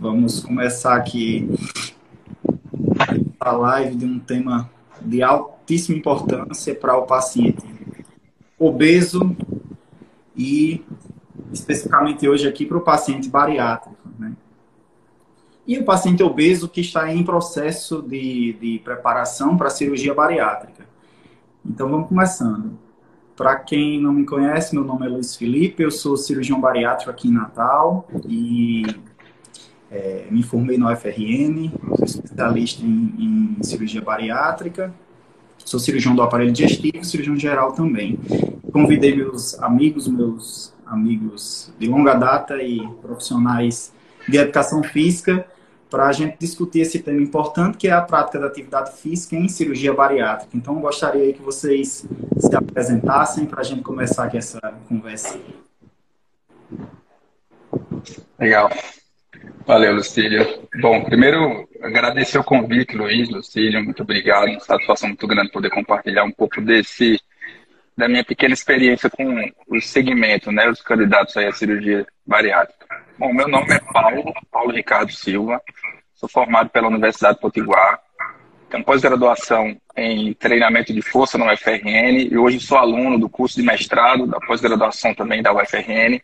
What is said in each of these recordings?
Vamos começar aqui a live de um tema de altíssima importância para o paciente obeso e especificamente hoje aqui para o paciente bariátrico. Né? E o paciente obeso que está em processo de, de preparação para cirurgia bariátrica. Então vamos começando. Para quem não me conhece, meu nome é Luiz Felipe, eu sou cirurgião bariátrico aqui em Natal e é, me formei no UFRN, sou especialista em, em, cirurgia bariátrica, sou cirurgião do aparelho digestivo, cirurgião geral também. Convidei meus amigos, meus amigos de longa data e profissionais de educação física para a gente discutir esse tema importante que é a prática da atividade física em cirurgia bariátrica. Então, gostaria que vocês se apresentassem para a gente começar aqui essa conversa. Legal. Valeu, Lucília. Bom, primeiro, agradecer o convite, Luiz, Lucília, muito obrigado. Satisfação muito grande poder compartilhar um pouco desse da minha pequena experiência com o segmento, né, os candidatos aí à cirurgia bariátrica. Bom, meu nome é Paulo, Paulo Ricardo Silva, sou formado pela Universidade Potiguar, tenho pós-graduação em treinamento de força na UFRN e hoje sou aluno do curso de mestrado da pós-graduação também da UFRN,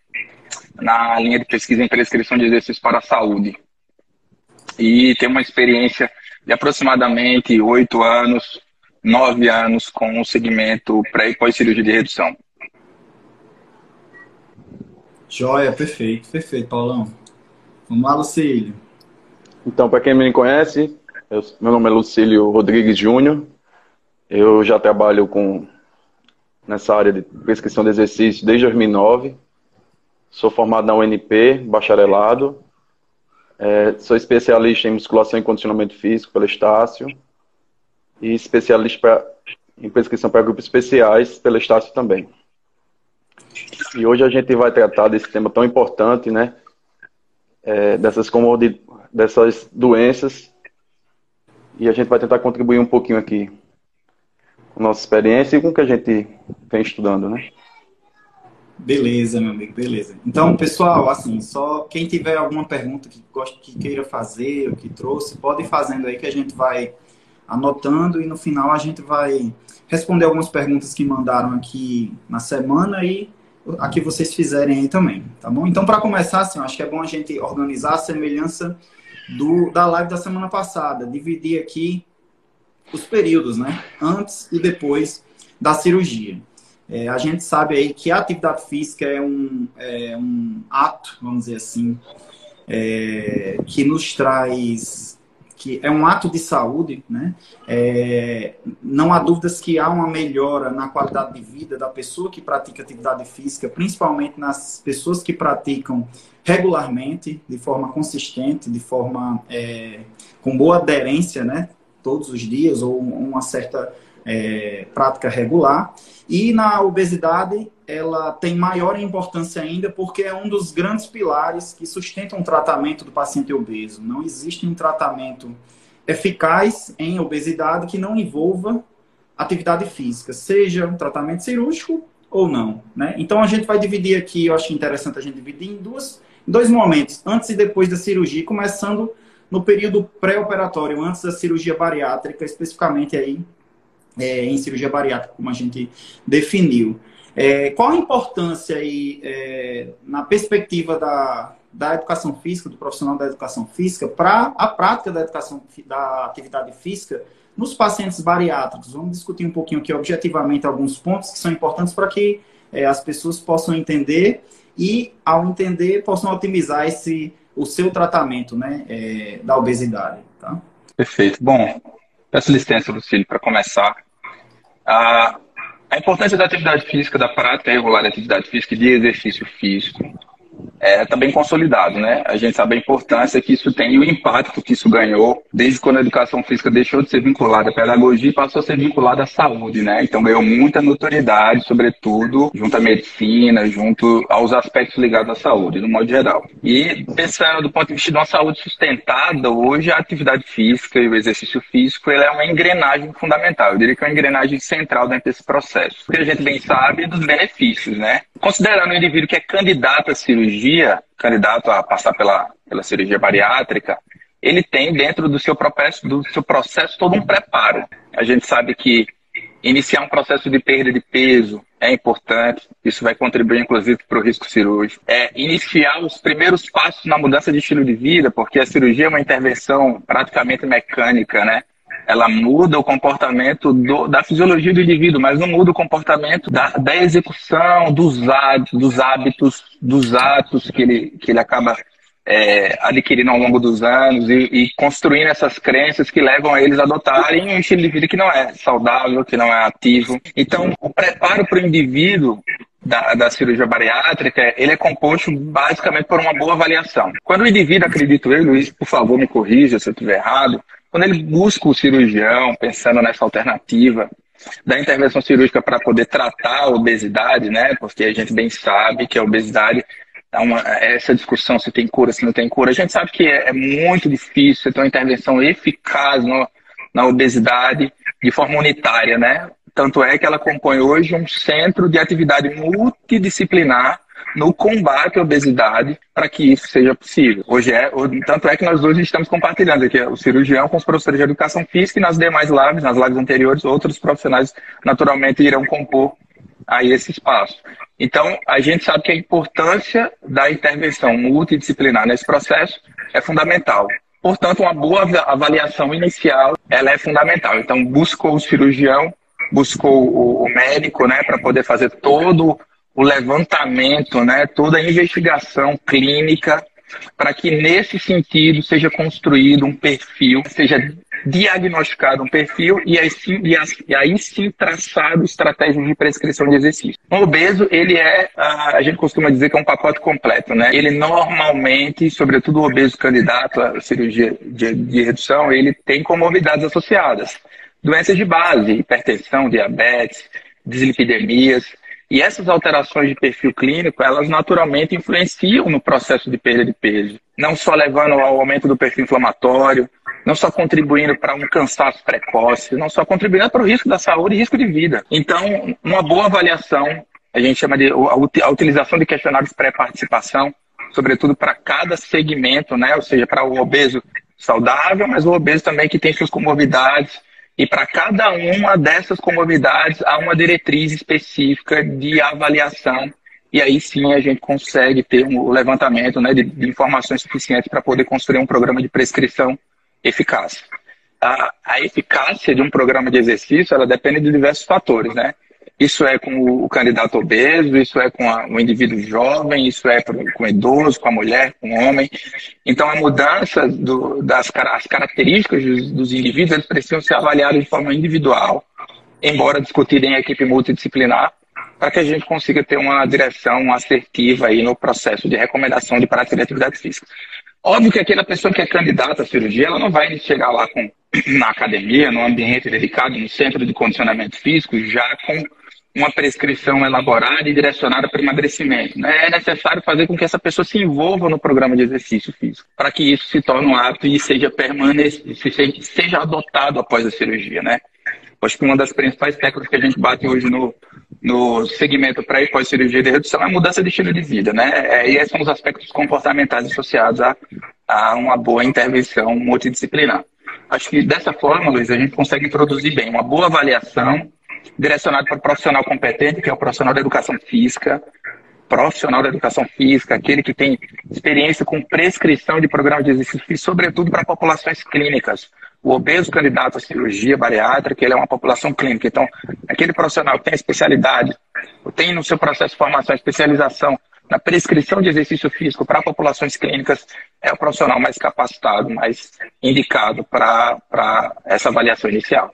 na linha de pesquisa em prescrição de exercícios para a saúde. E tenho uma experiência de aproximadamente oito anos, nove anos com o segmento pré e pós-cirurgia de redução. Joia, perfeito, perfeito, Paulão. Vamos lá, Lucílio. Então, para quem me conhece, eu, meu nome é Lucílio Rodrigues Júnior. Eu já trabalho com nessa área de prescrição de exercícios desde 2009. Sou formado na UNP, bacharelado. É, sou especialista em musculação e condicionamento físico pelo Estácio. E especialista pra, em prescrição para grupos especiais pelo Estácio também. E hoje a gente vai tratar desse tema tão importante, né? É, dessas dessas doenças. E a gente vai tentar contribuir um pouquinho aqui com nossa experiência e com o que a gente vem estudando, né? Beleza, meu amigo, beleza. Então, pessoal, assim, só quem tiver alguma pergunta que gosta, que queira fazer, ou que trouxe, pode ir fazendo aí que a gente vai anotando e no final a gente vai responder algumas perguntas que mandaram aqui na semana e a que vocês fizerem aí também, tá bom? Então, para começar, assim, acho que é bom a gente organizar a semelhança do, da live da semana passada, dividir aqui os períodos, né? Antes e depois da cirurgia. É, a gente sabe aí que a atividade física é um, é um ato, vamos dizer assim, é, que nos traz que é um ato de saúde, né? É, não há dúvidas que há uma melhora na qualidade de vida da pessoa que pratica atividade física, principalmente nas pessoas que praticam regularmente, de forma consistente, de forma é, com boa aderência, né? Todos os dias ou uma certa é, prática regular. E na obesidade, ela tem maior importância ainda porque é um dos grandes pilares que sustentam o tratamento do paciente obeso. Não existe um tratamento eficaz em obesidade que não envolva atividade física, seja um tratamento cirúrgico ou não. Né? Então a gente vai dividir aqui, eu acho interessante a gente dividir em duas, em dois momentos, antes e depois da cirurgia, começando no período pré-operatório, antes da cirurgia bariátrica, especificamente aí é, em cirurgia bariátrica, como a gente definiu. É, qual a importância aí, é, na perspectiva da, da educação física, do profissional da educação física, para a prática da educação da atividade física nos pacientes bariátricos? Vamos discutir um pouquinho aqui objetivamente alguns pontos que são importantes para que é, as pessoas possam entender e, ao entender, possam otimizar esse, o seu tratamento né, é, da obesidade. Tá? Perfeito. Bom, peço licença, Lucílio, para começar. A, a importância da atividade física, da prática regular de atividade física e de exercício físico é, bem consolidado, né? A gente sabe a importância que isso tem e o impacto que isso ganhou desde quando a educação física deixou de ser vinculada à pedagogia e passou a ser vinculada à saúde, né? Então ganhou muita notoriedade, sobretudo junto à medicina, junto aos aspectos ligados à saúde, no modo geral. E pensando do ponto de vista de uma saúde sustentada, hoje a atividade física e o exercício físico ele é uma engrenagem fundamental. Eu diria que é uma engrenagem central dentro desse processo. Porque a gente bem sabe dos benefícios, né? Considerando o indivíduo que é candidato à cirurgia, candidato a passar pela, pela cirurgia bariátrica, ele tem dentro do seu, processo, do seu processo todo um preparo. A gente sabe que iniciar um processo de perda de peso é importante, isso vai contribuir inclusive para o risco cirúrgico. É iniciar os primeiros passos na mudança de estilo de vida, porque a cirurgia é uma intervenção praticamente mecânica, né? Ela muda o comportamento do, da fisiologia do indivíduo, mas não muda o comportamento da, da execução dos hábitos, dos hábitos, dos atos que ele, que ele acaba é, adquirindo ao longo dos anos e, e, construindo essas crenças que levam a eles a adotarem um estilo de vida que não é saudável, que não é ativo. Então, o preparo para o indivíduo da, da, cirurgia bariátrica, ele é composto basicamente por uma boa avaliação. Quando o indivíduo, acredito eu, Luiz, por favor me corrija se eu estiver errado, quando ele busca o cirurgião, pensando nessa alternativa da intervenção cirúrgica para poder tratar a obesidade, né? Porque a gente bem sabe que a obesidade é uma, essa discussão se tem cura, se não tem cura. A gente sabe que é, é muito difícil ter uma intervenção eficaz no, na obesidade de forma unitária, né? Tanto é que ela compõe hoje um centro de atividade multidisciplinar no combate à obesidade para que isso seja possível. Hoje é, tanto é que nós hoje estamos compartilhando aqui o cirurgião com os professores de educação física e nas demais lives, nas lives anteriores, outros profissionais naturalmente irão compor aí esse espaço. Então, a gente sabe que a importância da intervenção multidisciplinar nesse processo é fundamental. Portanto, uma boa avaliação inicial ela é fundamental. Então, buscou o cirurgião, buscou o médico, né, para poder fazer todo o levantamento, né, toda a investigação clínica, para que nesse sentido seja construído um perfil, seja diagnosticado um perfil e aí sim, e aí sim traçado estratégias de prescrição de exercício. O obeso, ele é, a gente costuma dizer que é um pacote completo, né? Ele normalmente, sobretudo o obeso candidato à cirurgia de, de redução, ele tem comorbidades associadas. Doenças de base, hipertensão, diabetes, dislipidemias, e essas alterações de perfil clínico, elas naturalmente influenciam no processo de perda de peso, não só levando ao aumento do perfil inflamatório, não só contribuindo para um cansaço precoce, não só contribuindo para o risco da saúde e risco de vida. Então, uma boa avaliação, a gente chama de a utilização de questionários pré-participação, sobretudo para cada segmento, né? ou seja, para o obeso saudável, mas o obeso também que tem suas comorbidades, e para cada uma dessas comorbidades há uma diretriz específica de avaliação. E aí sim a gente consegue ter um levantamento né, de, de informações suficientes para poder construir um programa de prescrição eficaz. A, a, eficácia de um programa de exercício ela depende de diversos fatores, né? Isso é com o candidato obeso, isso é com a, o indivíduo jovem, isso é com o idoso, com a mulher, com o homem. Então, a mudança do, das as características dos, dos indivíduos eles precisam ser avaliadas de forma individual, embora discutida em equipe multidisciplinar, para que a gente consiga ter uma direção assertiva aí no processo de recomendação de prática de atividade física. Óbvio que aquela pessoa que é candidata à cirurgia, ela não vai chegar lá com, na academia, num ambiente dedicado, no centro de condicionamento físico, já com uma prescrição elaborada e direcionada para emagrecimento. Né? É necessário fazer com que essa pessoa se envolva no programa de exercício físico, para que isso se torne um hábito e seja permanente, seja adotado após a cirurgia. Né? Acho que uma das principais técnicas que a gente bate hoje no, no segmento pré e pós-cirurgia de redução é a mudança de estilo de vida. Né? É, e esses são os aspectos comportamentais associados a, a uma boa intervenção multidisciplinar. Acho que dessa forma, Luiz, a gente consegue introduzir bem uma boa avaliação direcionado para o profissional competente, que é o profissional da educação física, profissional da educação física, aquele que tem experiência com prescrição de programas de exercício sobretudo para populações clínicas. O obeso candidato à cirurgia bariátrica, ele é uma população clínica. Então, aquele profissional que tem especialidade, tem no seu processo de formação especialização na prescrição de exercício físico para populações clínicas, é o profissional mais capacitado, mais indicado para essa avaliação inicial.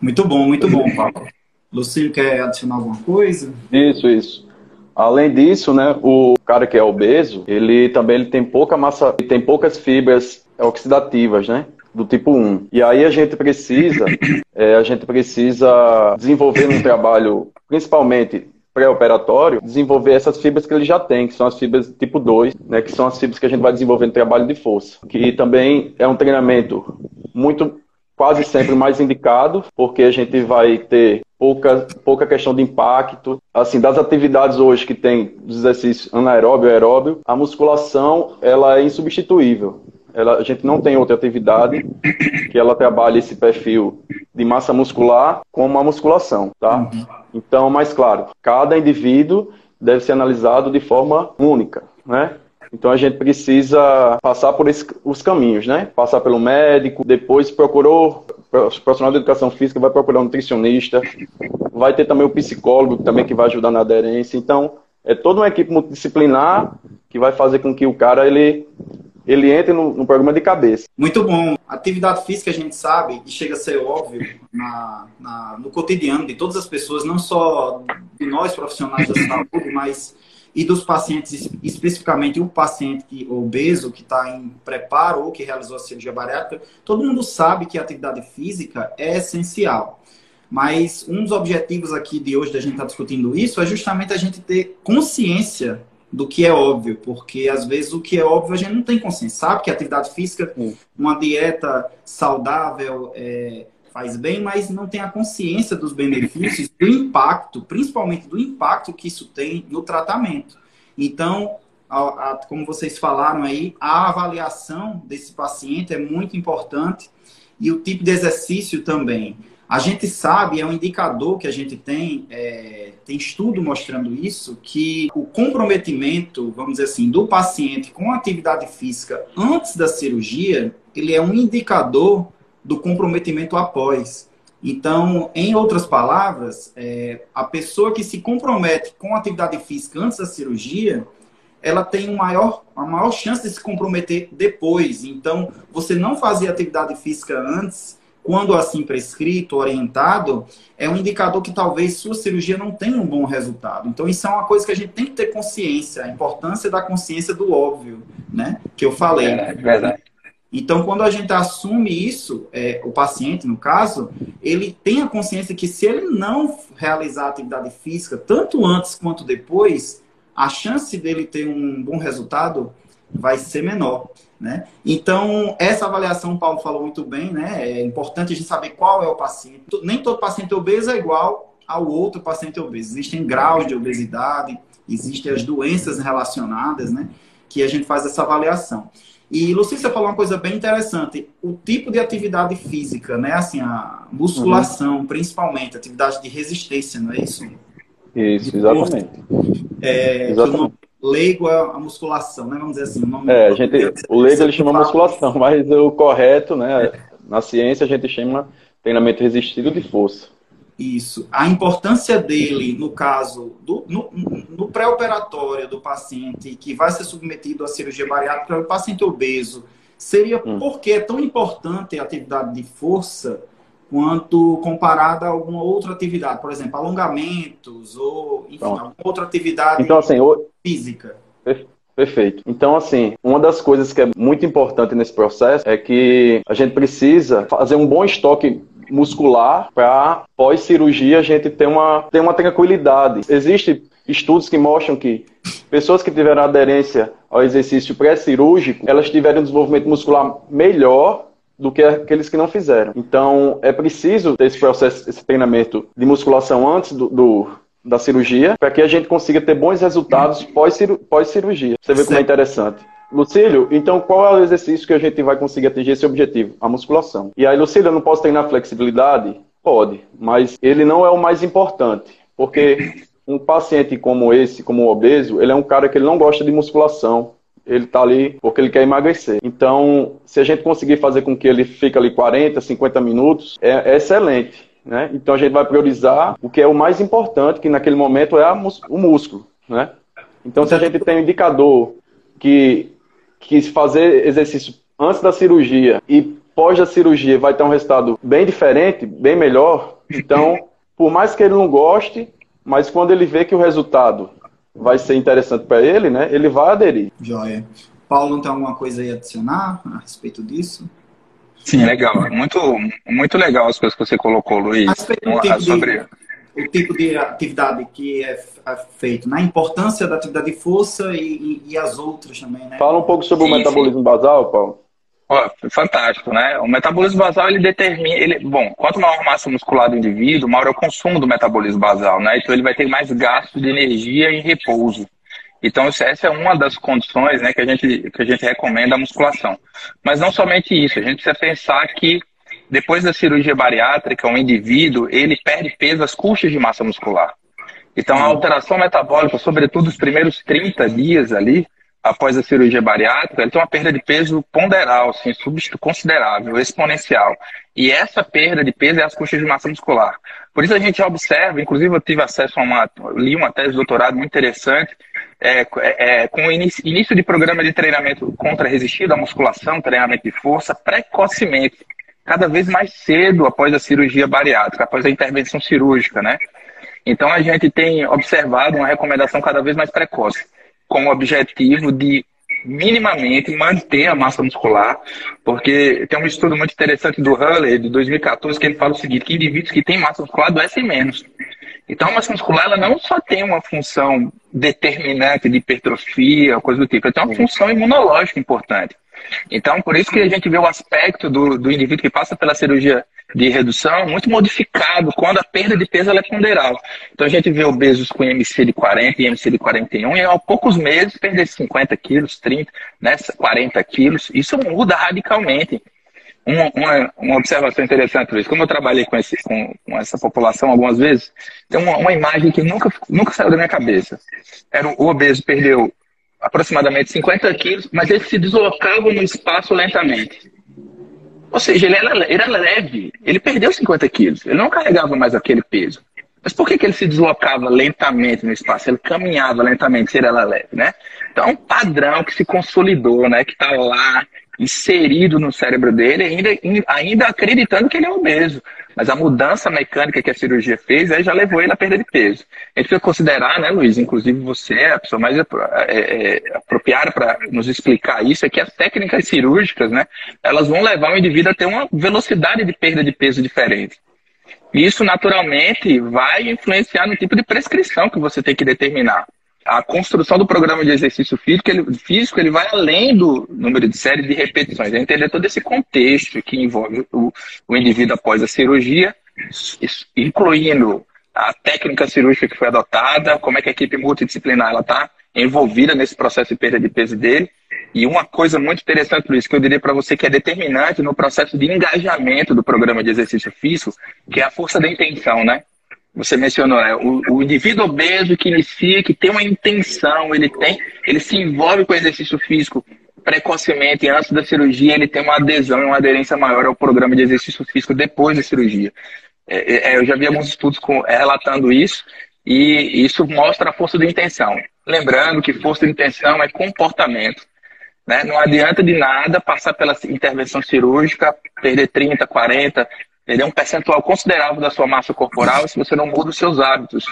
Muito bom, muito bom, Paulo. Lucílio quer adicionar alguma coisa? Isso, isso. Além disso, né, o cara que é obeso, ele também ele tem pouca massa, tem poucas fibras oxidativas, né? Do tipo 1. E aí a gente precisa, é, a gente precisa desenvolver um trabalho, principalmente pré-operatório, desenvolver essas fibras que ele já tem, que são as fibras tipo 2, né, que são as fibras que a gente vai desenvolver no trabalho de força, que também é um treinamento muito quase sempre mais indicado, porque a gente vai ter pouca, pouca questão de impacto. Assim, das atividades hoje que tem dos exercícios anaeróbio e aeróbio, a musculação ela é insubstituível. Ela, a gente não tem outra atividade que ela trabalhe esse perfil de massa muscular como a musculação, tá? Uhum. Então, mais claro, cada indivíduo deve ser analisado de forma única, né? Então a gente precisa passar por esse, os caminhos, né? Passar pelo médico, depois procurou o profissional de educação física vai procurar um nutricionista, vai ter também o psicólogo também que vai ajudar na aderência. Então é toda uma equipe multidisciplinar que vai fazer com que o cara ele ele entre no, no, programa de cabeça. Muito bom. Atividade física a gente sabe e chega a ser óbvio na, na, no cotidiano de todas as pessoas, não só de nós profissionais da saúde, mas e dos pacientes, especificamente o paciente que, obeso que está em preparo ou que realizou a cirurgia bariátrica, todo mundo sabe que a atividade física é essencial. Mas um dos objetivos aqui de hoje da gente estar tá discutindo isso é justamente a gente ter consciência do que é óbvio, porque às vezes o que é óbvio a gente não tem consciência. Sabe que a atividade física, uma dieta saudável, é, faz bem, mas não tem a consciência dos benefícios, do impacto, principalmente do impacto que isso tem no tratamento. Então, a, a, como vocês falaram aí, a avaliação desse paciente é muito importante e o tipo de exercício também. A gente sabe, é um indicador que a gente tem, é, tem estudo mostrando isso, que o comprometimento, vamos dizer assim, do paciente com atividade física antes da cirurgia, ele é um indicador do comprometimento após. Então, em outras palavras, é, a pessoa que se compromete com a atividade física antes da cirurgia, ela tem um maior, a maior chance de se comprometer depois. Então, você não fazer atividade física antes, quando assim prescrito, orientado, é um indicador que talvez sua cirurgia não tenha um bom resultado. Então, isso é uma coisa que a gente tem que ter consciência, a importância da consciência do óbvio, né? Que eu falei. É, é verdade. Então, quando a gente assume isso, é, o paciente, no caso, ele tem a consciência que se ele não realizar atividade física, tanto antes quanto depois, a chance dele ter um bom resultado vai ser menor. Né? Então, essa avaliação, o Paulo falou muito bem, né? é importante a gente saber qual é o paciente. Nem todo paciente obeso é igual ao outro paciente obeso. Existem graus de obesidade, existem as doenças relacionadas, né? que a gente faz essa avaliação. E Lucícia falou uma coisa bem interessante, o tipo de atividade física, né? Assim, a musculação, uhum. principalmente, atividade de resistência, não é isso? Isso, exatamente. É, exatamente. Leigo é a musculação, né? Vamos dizer assim. O, nome é, gente, o leigo ele chama musculação, mas o correto, né? Na ciência a gente chama treinamento resistido de força. Isso. A importância dele, no caso, do, no, no pré-operatório do paciente que vai ser submetido à cirurgia bariátrica, o paciente obeso, seria hum. porque é tão importante a atividade de força quanto comparada a alguma outra atividade, por exemplo, alongamentos ou, enfim, alguma outra atividade então, assim, física. Perfeito. Então, assim, uma das coisas que é muito importante nesse processo é que a gente precisa fazer um bom estoque muscular para pós-cirurgia a gente ter uma, ter uma tranquilidade. Existem estudos que mostram que pessoas que tiveram aderência ao exercício pré-cirúrgico, elas tiveram um desenvolvimento muscular melhor do que aqueles que não fizeram. Então, é preciso ter esse processo, esse treinamento de musculação antes do, do da cirurgia, para que a gente consiga ter bons resultados pós-cirurgia. Você vê como é interessante. Lucílio, então qual é o exercício que a gente vai conseguir atingir esse objetivo? A musculação. E aí, Lucílio, eu não posso treinar flexibilidade? Pode, mas ele não é o mais importante, porque um paciente como esse, como o obeso, ele é um cara que ele não gosta de musculação, ele está ali porque ele quer emagrecer. Então, se a gente conseguir fazer com que ele fique ali 40, 50 minutos, é, é excelente. Né? Então, a gente vai priorizar o que é o mais importante, que naquele momento é o músculo. Né? Então, se a gente tem um indicador que que fazer exercício antes da cirurgia e pós a cirurgia vai ter um resultado bem diferente, bem melhor. Então, por mais que ele não goste, mas quando ele vê que o resultado vai ser interessante para ele, né, ele vai aderir. Joia. Paulo, não tem alguma coisa aí a adicionar a respeito disso? Sim, legal. Muito, muito legal as coisas que você colocou, Luiz. A respeito do sobre... de o tipo de atividade que é, é feito, na né? importância da atividade de força e, e, e, as outras também, né? Fala um pouco sobre sim, o metabolismo sim. basal, Paulo. fantástico, né? O metabolismo basal, ele determina, ele, bom, quanto maior a massa muscular do indivíduo, maior é o consumo do metabolismo basal, né? Então ele vai ter mais gasto de energia e repouso. Então essa é uma das condições, né, que a gente que a gente recomenda a musculação. Mas não somente isso, a gente precisa pensar que depois da cirurgia bariátrica, o indivíduo, ele perde peso às custas de massa muscular. Então a alteração metabólica, sobretudo os primeiros 30 dias ali, após a cirurgia bariátrica, ele tem uma perda de peso ponderal, assim, considerável, exponencial. E essa perda de peso é às custas de massa muscular. Por isso a gente observa, inclusive eu tive acesso a uma, li uma tese de doutorado muito interessante, é, é, com o início, início de programa de treinamento contra resistido à musculação, treinamento de força, precocemente, cada vez mais cedo após a cirurgia bariátrica, após a intervenção cirúrgica, né? Então a gente tem observado uma recomendação cada vez mais precoce com o objetivo de minimamente manter a massa muscular, porque tem um estudo muito interessante do Huller, de 2014, que ele fala o seguinte, que indivíduos que têm massa muscular adoecem menos. Então, a massa muscular ela não só tem uma função determinante de hipertrofia, coisa do tipo, ela tem uma função imunológica importante. Então, por isso que a gente vê o aspecto do, do indivíduo que passa pela cirurgia de redução muito modificado quando a perda de peso é ponderal. Então a gente vê obesos com IMC de 40 e IMC de 41 e aos poucos meses perder 50 quilos, 30, né, 40 quilos. Isso muda radicalmente. Uma, uma, uma, observação interessante, Luiz, como eu trabalhei com, esse, com, com essa população algumas vezes, tem uma, uma, imagem que nunca, nunca saiu da minha cabeça. Era o obeso perdeu aproximadamente 50 quilos, mas ele se deslocava no espaço lentamente. Ou seja, ele era, era leve. Ele perdeu 50 quilos. Ele não carregava mais aquele peso. Mas por que, que ele se deslocava lentamente no espaço? Ele caminhava lentamente se ele era leve, né? Então, é um padrão que se consolidou, né? Que está lá, inserido no cérebro dele, ainda, ainda acreditando que ele é obeso. Mas a mudança mecânica que a cirurgia fez aí já levou ele à perda de peso. A gente precisa considerar, né, Luiz? Inclusive você é a pessoa mais é, é, apropriada para nos explicar isso, é que as técnicas cirúrgicas, né, elas vão levar o indivíduo a ter uma velocidade de perda de peso diferente. Isso, naturalmente, vai influenciar no tipo de prescrição que você tem que determinar a construção do programa de exercício físico ele, físico, ele vai além do número de séries de repetições. É entender todo esse contexto que envolve o, o indivíduo após a cirurgia, incluindo a técnica cirúrgica que foi adotada, como é que a equipe multidisciplinar está envolvida nesse processo de perda de peso dele. E uma coisa muito interessante, Luiz, que eu diria para você que é determinante no processo de engajamento do programa de exercício físico, que é a força da intenção, né? Você mencionou, né? o, o, indivíduo obeso que inicia, que tem uma intenção, ele tem, ele se envolve com o exercício físico precocemente, antes da cirurgia, ele tem uma adesão, uma aderência maior ao programa de exercício físico depois da cirurgia. É, é, é eu já vi alguns estudos com, é, relatando isso, e isso mostra a força da intenção. Lembrando que força de intenção é comportamento. Né? Não adianta de nada passar pela intervenção cirúrgica, perder 30, 40, ele é um percentual considerável da sua massa corporal se você não muda os seus hábitos.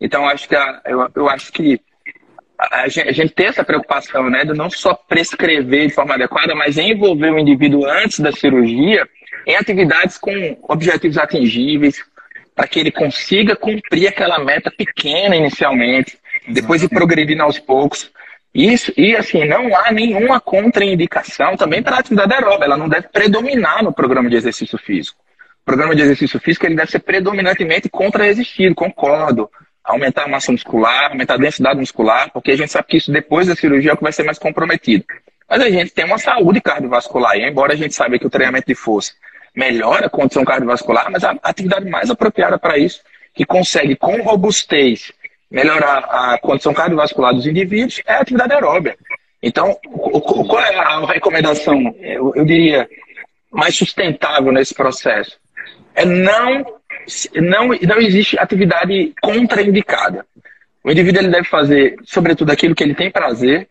Então, acho que a, eu, eu acho que a gente, a gente tem essa preocupação, né, de não só prescrever de forma adequada, mas envolver o indivíduo antes da cirurgia em atividades com objetivos atingíveis, para que ele consiga cumprir aquela meta pequena inicialmente, depois ir progredindo aos poucos. Isso, e assim, não há nenhuma contraindicação também para a atividade aeróbica, ela não deve predominar no programa de exercício físico programa de exercício físico ele deve ser predominantemente contra-resistido, concordo. Aumentar a massa muscular, aumentar a densidade muscular, porque a gente sabe que isso depois da cirurgia é o que vai ser mais comprometido. Mas a gente tem uma saúde cardiovascular, e embora a gente saiba que o treinamento de força melhora a condição cardiovascular, mas a atividade mais apropriada para isso, que consegue com robustez melhorar a condição cardiovascular dos indivíduos, é a atividade aeróbica. Então, qual é a recomendação, eu, eu diria, mais sustentável nesse processo? É não, não, não existe atividade contraindicada. O indivíduo ele deve fazer, sobretudo, aquilo que ele tem prazer,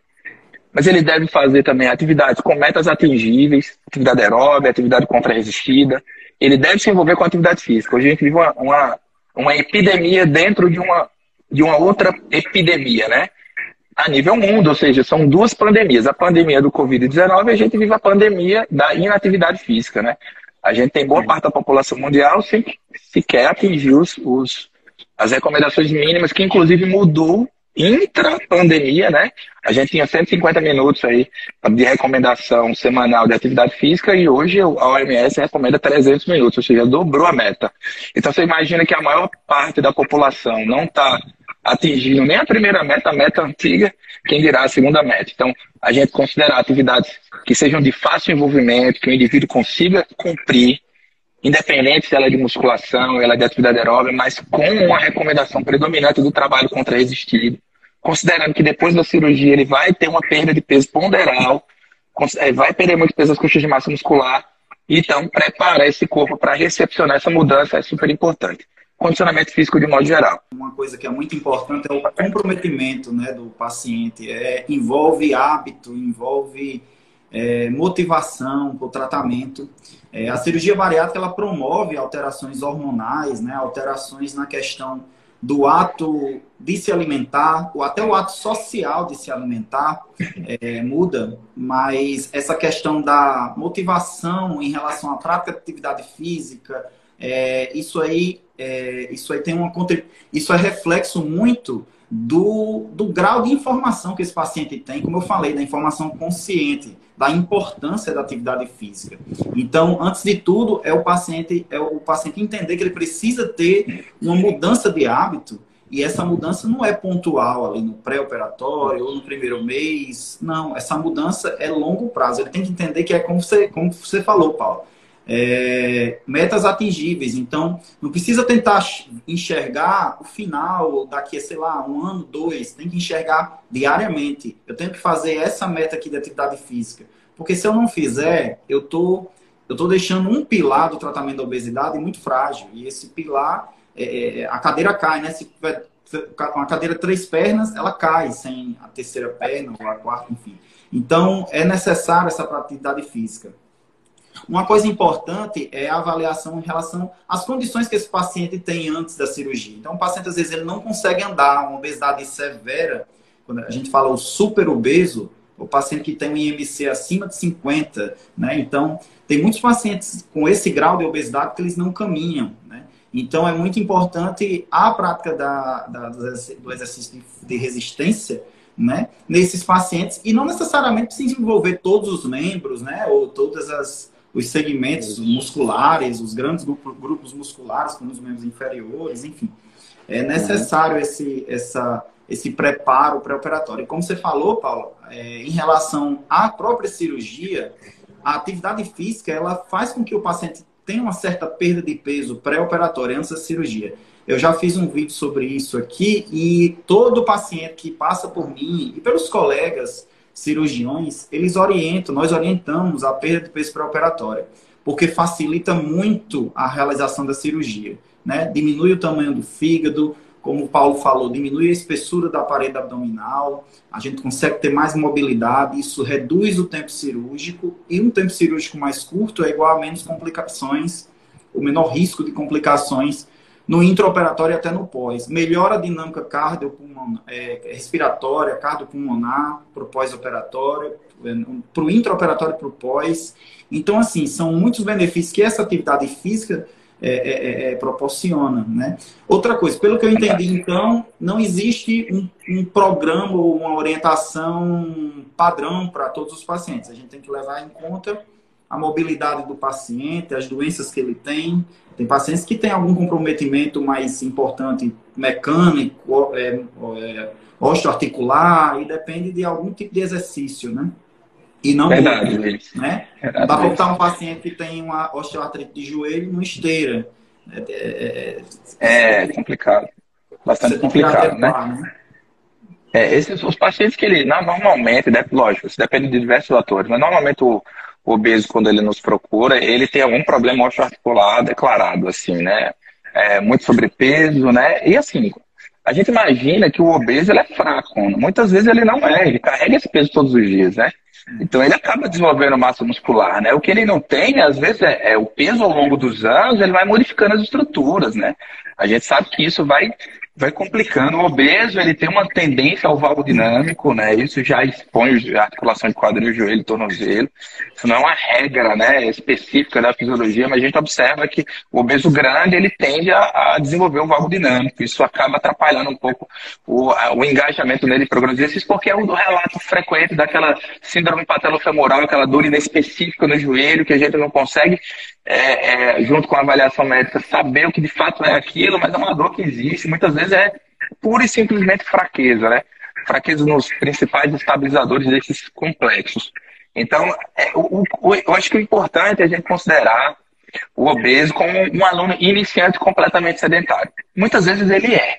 mas ele deve fazer também atividades com metas atingíveis, atividade aeróbica, atividade contra-resistida. Ele deve se envolver com atividade física. Hoje a gente vive uma, uma, uma epidemia dentro de uma, de uma outra epidemia, né? A nível mundo, ou seja, são duas pandemias. A pandemia do Covid-19 e a gente vive a pandemia da inatividade física, né? A gente tem boa parte da população mundial sem sequer atingir os, os, as recomendações mínimas, que inclusive mudou intra-pandemia, né? A gente tinha 150 minutos aí de recomendação semanal de atividade física e hoje a OMS recomenda 300 minutos, ou seja, dobrou a meta. Então você imagina que a maior parte da população não está atingindo nem a primeira meta, a meta antiga, quem dirá a segunda meta. Então, a gente considerar atividades que sejam de fácil envolvimento, que o indivíduo consiga cumprir, independente se ela é de musculação, ela é de atividade aeróbica, mas com uma recomendação predominante do trabalho contra resistido, considerando que depois da cirurgia ele vai ter uma perda de peso ponderal, é, vai perder muito peso das coxas de massa muscular, então preparar esse corpo para recepcionar essa mudança é super importante condicionamento físico de modo geral. Uma coisa que é muito importante é o comprometimento né, do paciente. É, envolve hábito, envolve é, motivação para o tratamento. É, a cirurgia bariátrica ela promove alterações hormonais, né, alterações na questão do ato de se alimentar, ou até o ato social de se alimentar é, muda, mas essa questão da motivação em relação à prática de atividade física, é, isso aí é, isso aí tem uma isso é reflexo muito do, do grau de informação que esse paciente tem, como eu falei, da informação consciente, da importância da atividade física. Então, antes de tudo, é o paciente é o paciente entender que ele precisa ter uma mudança de hábito e essa mudança não é pontual ali no pré-operatório ou no primeiro mês. Não, essa mudança é longo prazo. Ele tem que entender que é como você, como você falou, Paulo é, metas atingíveis. Então, não precisa tentar enxergar o final daqui a, sei lá, um ano, dois. Tem que enxergar diariamente. Eu tenho que fazer essa meta aqui de atividade física. Porque se eu não fizer, eu tô, eu tô deixando um pilar do tratamento da obesidade muito frágil. E esse pilar, é, é a cadeira cai, né? Se uma cadeira três pernas, ela cai sem a terceira perna ou a quarta, enfim. Então, é necessário essa atividade física. Uma coisa importante é a avaliação em relação às condições que esse paciente tem antes da cirurgia. Então, o paciente, às vezes, ele não consegue andar, uma obesidade severa, quando a gente fala o super obeso, o paciente que tem um IMC acima de 50, né? Então, tem muitos pacientes com esse grau de obesidade que eles não caminham, né? Então, é muito importante a prática da, da do exercício de, resistência, né? Nesses pacientes, e não necessariamente precisa envolver todos os membros, né? Ou todas as, os segmentos musculares, os grandes grupos musculares, como os membros inferiores, enfim. É necessário esse, essa, esse preparo pré-operatório. E como você falou, Paulo, é, em relação à própria cirurgia, a atividade física ela faz com que o paciente tenha uma certa perda de peso pré-operatória antes da cirurgia. Eu já fiz um vídeo sobre isso aqui e todo paciente que passa por mim e pelos colegas cirurgiões, eles orientam, nós orientamos a perda de peso pré-operatória, porque facilita muito a realização da cirurgia, né? Diminui o tamanho do fígado, como o Paulo falou, diminui a espessura da parede abdominal, a gente consegue ter mais mobilidade, isso reduz o tempo cirúrgico, e um tempo cirúrgico mais curto é igual a menos complicações, o menor risco de complicações no intraoperatório e até no pós. Melhora a dinâmica cardiopulmonar, é, respiratória, cardiopulmonar para o pós-operatório, para o intraoperatório e para o pós. Então, assim, são muitos benefícios que essa atividade física é, é, é, é, proporciona, né? Outra coisa, pelo que eu entendi, então, não existe um, um programa ou uma orientação padrão para todos os pacientes. A gente tem que levar em conta a mobilidade do paciente, as doenças que ele tem. Tem pacientes que têm algum comprometimento mais importante mecânico, é, é, osteoarticular, e depende de algum tipo de exercício, né? E não Verdade, muito, né? Verdade, Dá para botar um paciente que tem uma osteoartrite de joelho numa esteira. É, é, é complicado. Bastante complicado, né? né? É, esses, os pacientes que ele, normalmente, lógico, isso depende de diversos fatores, mas normalmente o obeso, quando ele nos procura, ele tem algum problema osteoarticular declarado, assim, né? É, muito sobrepeso, né? E assim, a gente imagina que o obeso ele é fraco. Muitas vezes ele não é, ele carrega esse peso todos os dias, né? Então ele acaba desenvolvendo massa muscular, né? O que ele não tem, às vezes, é, é, o peso ao longo dos anos, ele vai modificando as estruturas, né? A gente sabe que isso vai vai complicando. O obeso, ele tem uma tendência ao valgo dinâmico, né? Isso já expõe a articulação de quadril, joelho, tornozelo. Isso não é uma regra, né, específica da fisiologia, mas a gente observa que o obeso grande, ele tende a, a desenvolver o valgo dinâmico. Isso acaba atrapalhando um pouco o, a, o engajamento nele em programas exercício, porque é o relato frequente daquela síndrome patelofemoral, aquela dor inespecífica no joelho, que a gente não consegue é, é, junto com a avaliação médica, saber o que de fato é aquilo, mas é uma dor que existe. Muitas vezes é pura e simplesmente fraqueza, né? Fraqueza nos principais estabilizadores desses complexos. Então, é, o, o, eu acho que o importante é a gente considerar o obeso como um aluno iniciante completamente sedentário. Muitas vezes ele é.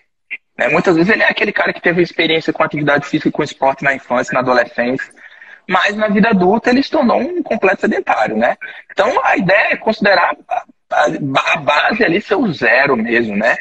Né? Muitas vezes ele é aquele cara que teve experiência com atividade física e com esporte na infância, na adolescência, mas na vida adulta ele se tornou um completo sedentário, né? Então a ideia é considerar a, base ali ser o zero mesmo, né?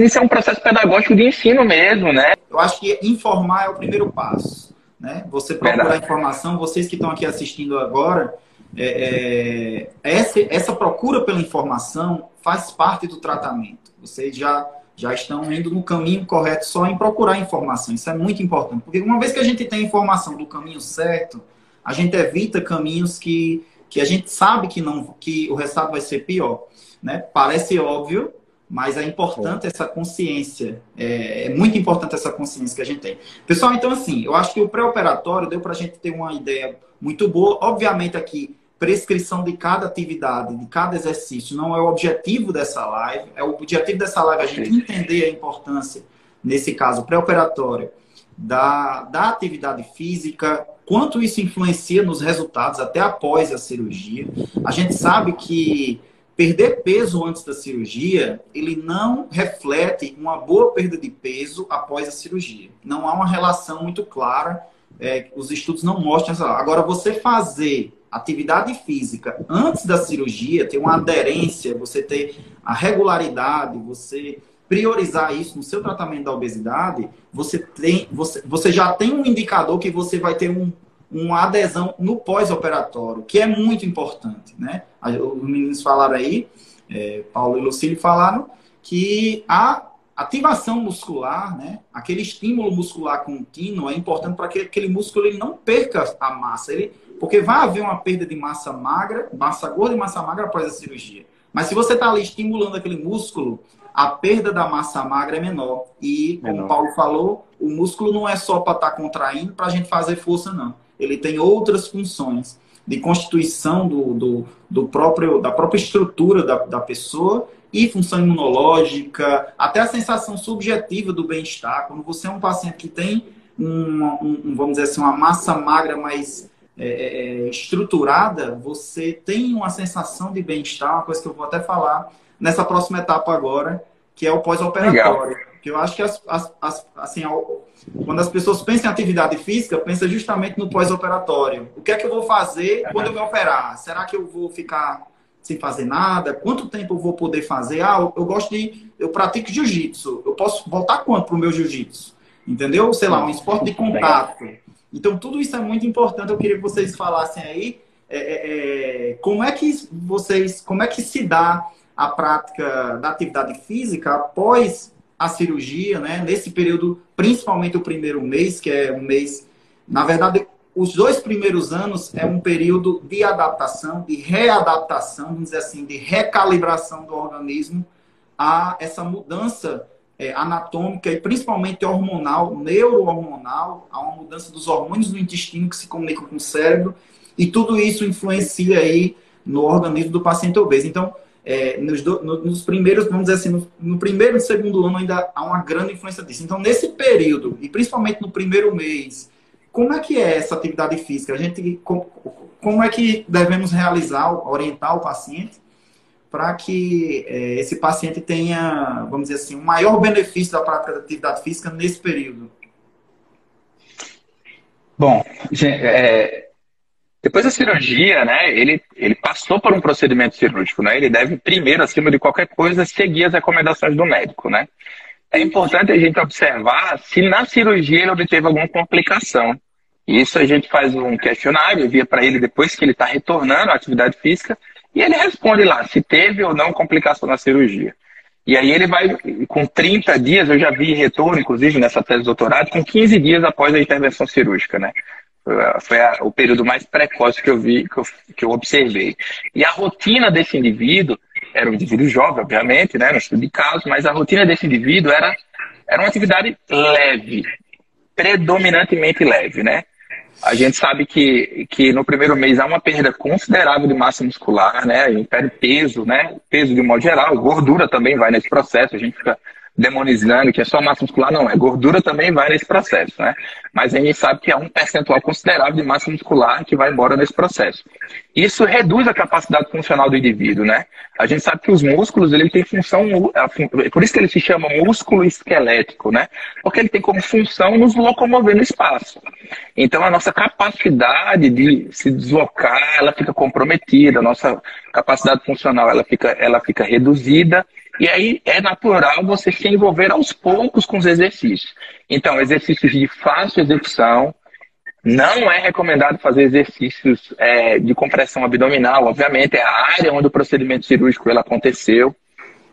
Isso é um processo pedagógico de ensino mesmo, né? Eu acho que informar é o primeiro passo, né? Você procurar Verdade. informação, vocês que estão aqui assistindo agora, é, é, essa, essa procura pela informação faz parte do tratamento. Vocês já já estão indo no caminho correto só em procurar informação. Isso é muito importante, porque uma vez que a gente tem informação do caminho certo, a gente evita caminhos que, que a gente sabe que não que o resultado vai ser pior, né? Parece óbvio, mas é importante essa consciência, é, é muito importante essa consciência que a gente tem. Pessoal, então assim, eu acho que o pré-operatório deu para a gente ter uma ideia muito boa. Obviamente aqui prescrição de cada atividade, de cada exercício, não é o objetivo dessa live. É o objetivo dessa live a gente entender a importância, nesse caso pré-operatório, da, da atividade física, quanto isso influencia nos resultados até após a cirurgia. A gente sabe que perder peso antes da cirurgia, ele não reflete uma boa perda de peso após a cirurgia. Não há uma relação muito clara, é, os estudos não mostram essa. Agora, você fazer atividade física antes da cirurgia, ter uma aderência, você ter a regularidade, você priorizar isso no seu tratamento da obesidade, você, tem, você, você já tem um indicador que você vai ter um, uma adesão no pós-operatório, que é muito importante. Né? Os meninos falaram aí, é, Paulo e Lucílio falaram, que a ativação muscular, né, aquele estímulo muscular contínuo é importante para que aquele músculo ele não perca a massa. Ele, porque vai haver uma perda de massa magra, massa gorda e massa magra após a cirurgia. Mas se você está ali estimulando aquele músculo, a perda da massa magra é menor. E, como o Paulo falou, o músculo não é só para estar tá contraindo para a gente fazer força, não. Ele tem outras funções de constituição do, do, do próprio, da própria estrutura da, da pessoa e função imunológica, até a sensação subjetiva do bem-estar. Quando você é um paciente que tem, um, um, vamos dizer assim, uma massa magra mais é, é, é, estruturada, você tem uma sensação de bem-estar, uma coisa que eu vou até falar nessa próxima etapa agora, que é o pós-operatório. Eu acho que as, as, as, assim, quando as pessoas pensam em atividade física, pensa justamente no pós-operatório. O que é que eu vou fazer quando eu me operar? Será que eu vou ficar sem fazer nada? Quanto tempo eu vou poder fazer? Ah, eu, eu gosto de. Eu pratico jiu-jitsu. Eu posso voltar quanto para o meu jiu-jitsu? Entendeu? Sei lá, um esporte de contato. Então, tudo isso é muito importante. Eu queria que vocês falassem aí é, é, é, como é que vocês, como é que se dá a prática da atividade física após a cirurgia, né? Nesse período, principalmente o primeiro mês, que é um mês, na verdade, os dois primeiros anos é um período de adaptação, de readaptação, vamos dizer assim, de recalibração do organismo a essa mudança é, anatômica e principalmente hormonal, neurohormonal, há uma mudança dos hormônios do intestino que se comunicam com o cérebro e tudo isso influencia aí no organismo do paciente obeso. Então, é, nos, do, no, nos, primeiros, vamos dizer assim, no, no, primeiro e segundo ano ainda há uma grande influência disso. Então, nesse período, e principalmente no primeiro mês, como é que é essa atividade física? A gente, como, como é que devemos realizar, orientar o paciente para que é, esse paciente tenha, vamos dizer assim, um maior benefício da prática da atividade física nesse período? Bom, é, depois da cirurgia, né, ele, ele passou por um procedimento cirúrgico, né? Ele deve primeiro, acima de qualquer coisa, seguir as recomendações do médico, né? É importante a gente observar se na cirurgia ele obteve alguma complicação. Isso a gente faz um questionário, envia para ele depois que ele está retornando à atividade física e ele responde lá se teve ou não complicação na cirurgia. E aí ele vai, com 30 dias, eu já vi retorno, inclusive, nessa tese de doutorado, com 15 dias após a intervenção cirúrgica, né? Foi a, o período mais precoce que eu vi, que eu, que eu observei. E a rotina desse indivíduo, era um indivíduo jovem, obviamente, né? No estudo de caso, mas a rotina desse indivíduo era, era uma atividade leve, predominantemente leve, né? A gente sabe que, que no primeiro mês há uma perda considerável de massa muscular, né? A gente perde peso, né? Peso de modo geral, gordura também vai nesse processo, a gente fica demonizando que é só massa muscular, não, é gordura também vai nesse processo, né? Mas a gente sabe que há um percentual considerável de massa muscular que vai embora nesse processo. Isso reduz a capacidade funcional do indivíduo, né? A gente sabe que os músculos, ele tem função, por isso que ele se chama músculo esquelético, né? Porque ele tem como função nos locomover no espaço. Então a nossa capacidade de se deslocar, ela fica comprometida, a nossa capacidade funcional, ela fica, ela fica reduzida e aí é natural você se envolver aos poucos com os exercícios. Então, exercícios de fácil execução. Não é recomendado fazer exercícios é, de compressão abdominal. Obviamente, é a área onde o procedimento cirúrgico ele aconteceu.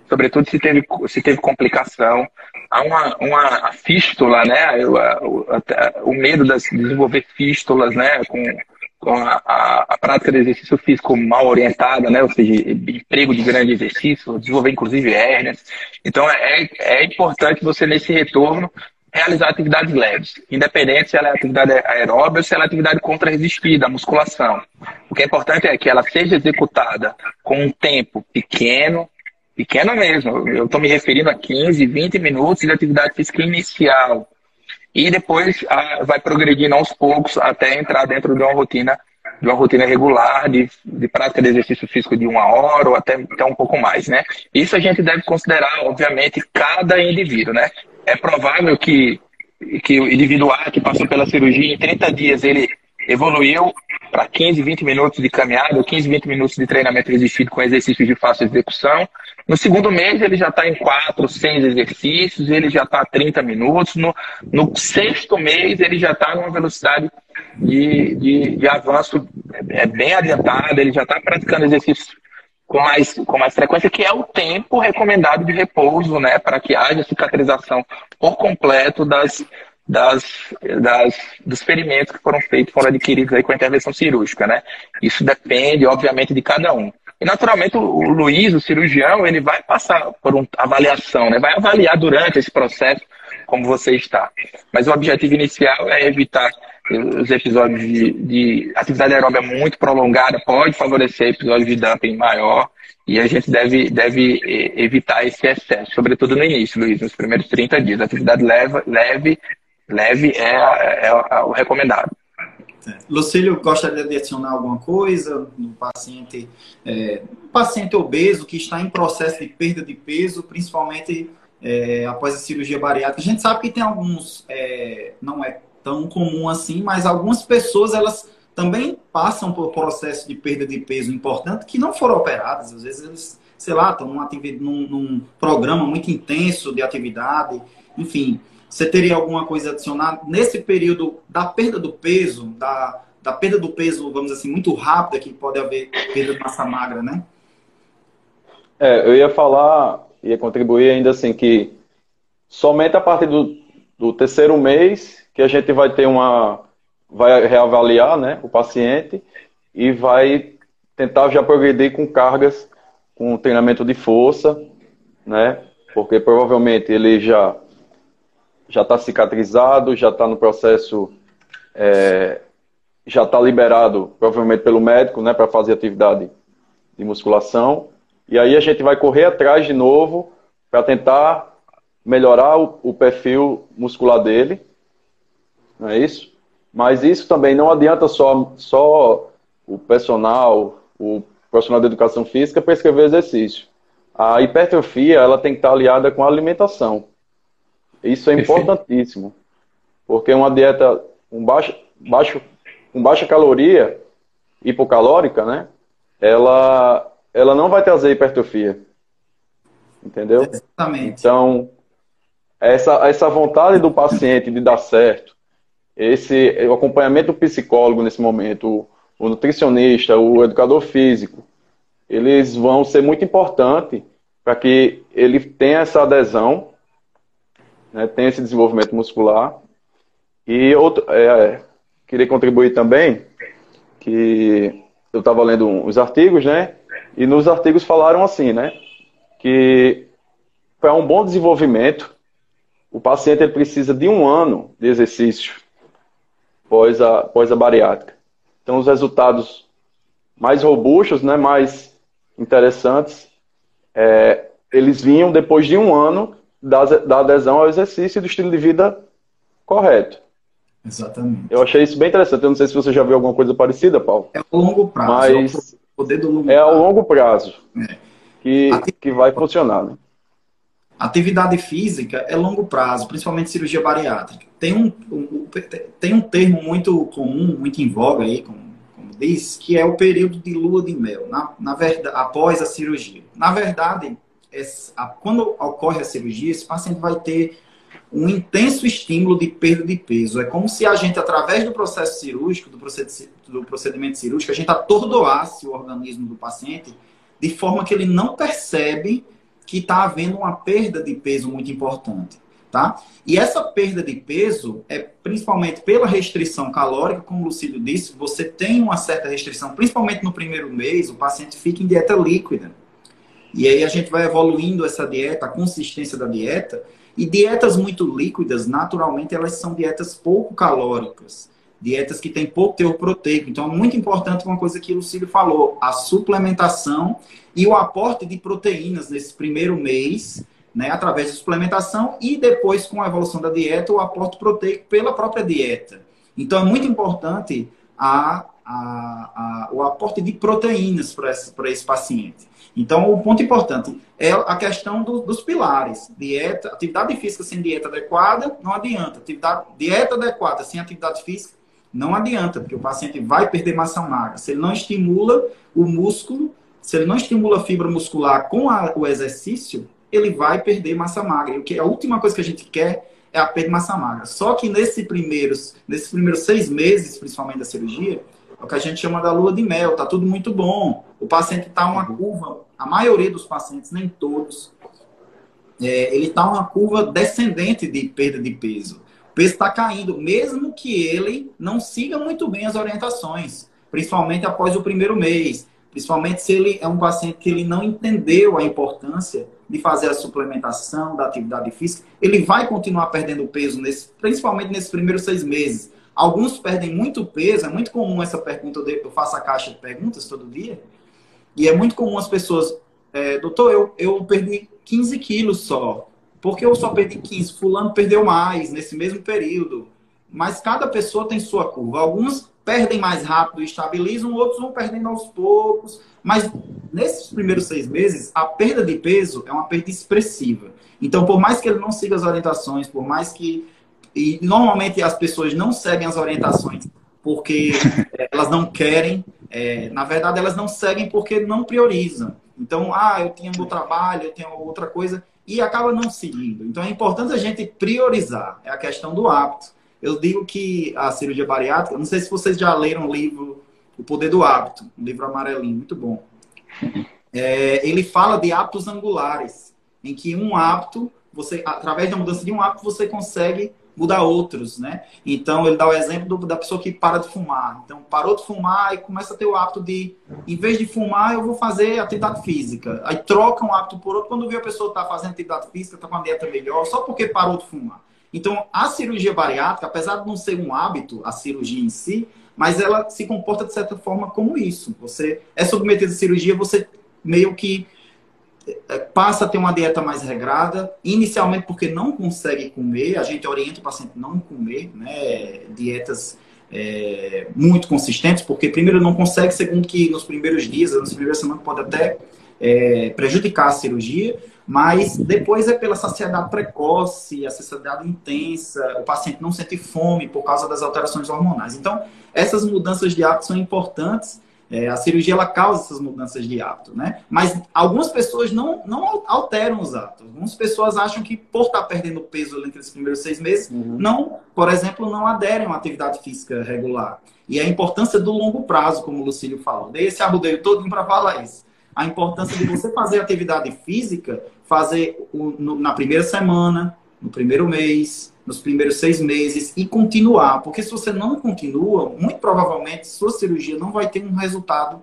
Sobretudo se teve, se teve complicação. Há uma, uma fístula, né? O, o, o medo de desenvolver fístulas, né? Com, a, a, a, prática de exercício físico mal orientada, né? ou seja, emprego de grande exercício, desenvolver inclusive hérnias. Então é, é importante você nesse retorno realizar atividades leves, independente se ela é atividade aeróbica ou se ela é atividade contra-resistida, musculação. O que é importante é que ela seja executada com um tempo pequeno, pequeno mesmo. Eu estou me referindo a 15, 20 minutos de atividade física inicial, e depois a, vai progredindo aos poucos até entrar dentro de uma rotina de uma rotina regular de, de prática de exercício físico de uma hora ou até, até um pouco mais, né? Isso a gente deve considerar, obviamente, cada indivíduo, né? É provável que, que o indivíduo A que passou pela cirurgia em 30 dias ele evoluiu para 15, 20 minutos de caminhada, ou 15, 20 minutos de treinamento resistido com exercícios de fácil execução. No segundo mês, ele já está em 4, 6 exercícios, ele já está a 30 minutos. No, no sexto mês, ele já está numa velocidade de, de, de avanço é bem adiantada, ele já está praticando exercícios com mais, com mais frequência, que é o tempo recomendado de repouso, né, para que haja cicatrização por completo das, das, das, dos ferimentos que foram feitos, foram adquiridos aí com a intervenção cirúrgica, né? Isso depende, obviamente, de cada um. E, naturalmente, o Luiz, o cirurgião, ele vai passar por uma avaliação, né? vai avaliar durante esse processo como você está. Mas o objetivo inicial é evitar os episódios de, de atividade aeróbica muito prolongada, pode favorecer episódios de dumping maior, e a gente deve, deve evitar esse excesso, sobretudo no início, Luiz, nos primeiros 30 dias. Atividade leve, leve, leve é, é, é o recomendado. Lucílio, gostaria de adicionar alguma coisa no paciente, é, paciente obeso que está em processo de perda de peso, principalmente é, após a cirurgia bariátrica. A gente sabe que tem alguns, é, não é tão comum assim, mas algumas pessoas elas também passam por processo de perda de peso importante que não foram operadas. Às vezes eles, sei lá, estão num, num programa muito intenso de atividade, enfim. Você teria alguma coisa a adicionar nesse período da perda do peso, da, da perda do peso, vamos assim, muito rápida, que pode haver perda de massa magra, né? É, eu ia falar, ia contribuir ainda assim, que somente a partir do, do terceiro mês que a gente vai ter uma. vai reavaliar né, o paciente e vai tentar já progredir com cargas, com treinamento de força, né? Porque provavelmente ele já já está cicatrizado, já está no processo, é, já está liberado, provavelmente pelo médico, né, para fazer atividade de musculação. E aí a gente vai correr atrás de novo para tentar melhorar o, o, perfil muscular dele, não é isso? Mas isso também não adianta só, só o personal, o profissional de educação física prescrever exercício. A hipertrofia ela tem que estar aliada com a alimentação. Isso é importantíssimo, porque uma dieta com baixa, baixo, com baixa caloria, hipocalórica, né? Ela, ela não vai trazer hipertrofia. Entendeu? Exatamente. Então, essa, essa vontade do paciente de dar certo, esse o acompanhamento do psicólogo nesse momento, o, o nutricionista, o educador físico, eles vão ser muito importantes para que ele tenha essa adesão, né, tenha esse desenvolvimento muscular. E outro, é, queria contribuir também que eu estava lendo uns artigos, né? E nos artigos falaram assim, né? Que para um bom desenvolvimento, o paciente ele precisa de um ano de exercício pós a, pós a bariátrica. Então, os resultados mais robustos, né, mais interessantes, é, eles vinham depois de um ano da, da adesão ao exercício e do estilo de vida correto. Exatamente. Eu achei isso bem interessante. Eu não sei se você já viu alguma coisa parecida, Paulo. É o longo prazo. Mas é o poder do longo é prazo. ao longo prazo é. que, que vai funcionar. Né? Atividade física é longo prazo, principalmente cirurgia bariátrica. Tem um, um, tem um termo muito comum, muito em voga aí, como, como diz, que é o período de lua de mel, na, na verdade, após a cirurgia. Na verdade, quando ocorre a cirurgia, esse paciente vai ter um intenso estímulo de perda de peso. É como se a gente, através do processo cirúrgico, do procedimento, do procedimento cirúrgico, a gente atordoasse o organismo do paciente de forma que ele não percebe que está havendo uma perda de peso muito importante. Tá? E essa perda de peso é principalmente pela restrição calórica, como o Lucílio disse, você tem uma certa restrição, principalmente no primeiro mês, o paciente fica em dieta líquida. E aí a gente vai evoluindo essa dieta, a consistência da dieta, e dietas muito líquidas, naturalmente, elas são dietas pouco calóricas, dietas que têm pouco teor proteico. Então, é muito importante uma coisa que o Lucílio falou, a suplementação e o aporte de proteínas nesse primeiro mês, né, através de suplementação e depois, com a evolução da dieta, o aporte proteico pela própria dieta. Então, é muito importante a, a, a, o aporte de proteínas para esse, esse paciente. Então, o ponto importante é a questão do, dos pilares. Dieta, atividade física sem dieta adequada, não adianta. Atividade, dieta adequada sem atividade física, não adianta, porque o paciente vai perder massa magra. Se ele não estimula o músculo, se ele não estimula a fibra muscular com a, o exercício, ele vai perder massa magra. E o que a última coisa que a gente quer é a perda de massa magra. Só que nesse primeiros, nesses primeiros seis meses, principalmente da cirurgia, é o que a gente chama da lua de mel, tá tudo muito bom. O paciente está uma curva, a maioria dos pacientes, nem todos, é, ele está uma curva descendente de perda de peso. O peso está caindo, mesmo que ele não siga muito bem as orientações, principalmente após o primeiro mês. Principalmente se ele é um paciente que ele não entendeu a importância de fazer a suplementação da atividade física, ele vai continuar perdendo peso, nesse, principalmente nesses primeiros seis meses. Alguns perdem muito peso, é muito comum essa pergunta, eu faço a caixa de perguntas todo dia, e é muito comum as pessoas, é, doutor, eu, eu perdi 15 quilos só, porque eu só perdi 15, fulano perdeu mais nesse mesmo período. Mas cada pessoa tem sua curva. Alguns perdem mais rápido e estabilizam, outros vão perdendo aos poucos. Mas nesses primeiros seis meses, a perda de peso é uma perda expressiva. Então, por mais que ele não siga as orientações, por mais que. E normalmente as pessoas não seguem as orientações porque é, elas não querem, é, na verdade, elas não seguem porque não priorizam. Então, ah, eu tinha meu trabalho, eu tenho outra coisa, e acaba não seguindo. Então, é importante a gente priorizar, é a questão do hábito. Eu digo que a cirurgia bariátrica, não sei se vocês já leram o livro O Poder do Hábito, um livro amarelinho, muito bom. É, ele fala de hábitos angulares, em que um hábito, você, através da mudança de um hábito, você consegue mudar outros, né? Então ele dá o exemplo do, da pessoa que para de fumar. Então parou de fumar e começa a ter o hábito de, em vez de fumar, eu vou fazer atividade física. Aí troca um hábito por outro. Quando vê a pessoa está fazendo atividade física, está com uma dieta melhor, só porque parou de fumar. Então, a cirurgia bariátrica, apesar de não ser um hábito, a cirurgia em si, mas ela se comporta de certa forma como isso. Você é submetido à cirurgia, você meio que passa a ter uma dieta mais regrada, inicialmente porque não consegue comer, a gente orienta o paciente não comer, né, dietas é, muito consistentes, porque primeiro não consegue, segundo que nos primeiros dias, nas primeiras semanas pode até é, prejudicar a cirurgia, mas depois é pela saciedade precoce, a saciedade intensa, o paciente não sente fome por causa das alterações hormonais. Então, essas mudanças de hábito são importantes. É, a cirurgia ela causa essas mudanças de hábito, né? Mas algumas pessoas não, não alteram os hábitos. Algumas pessoas acham que por estar perdendo peso entre os primeiros seis meses, uhum. não, por exemplo, não aderem a uma atividade física regular. E a importância do longo prazo, como o Lucílio falou. Dei esse arrudeio todo para falar isso. a importância de você fazer atividade física, fazer o, no, na primeira semana, no primeiro mês, nos primeiros seis meses e continuar. Porque se você não continua, muito provavelmente sua cirurgia não vai ter um resultado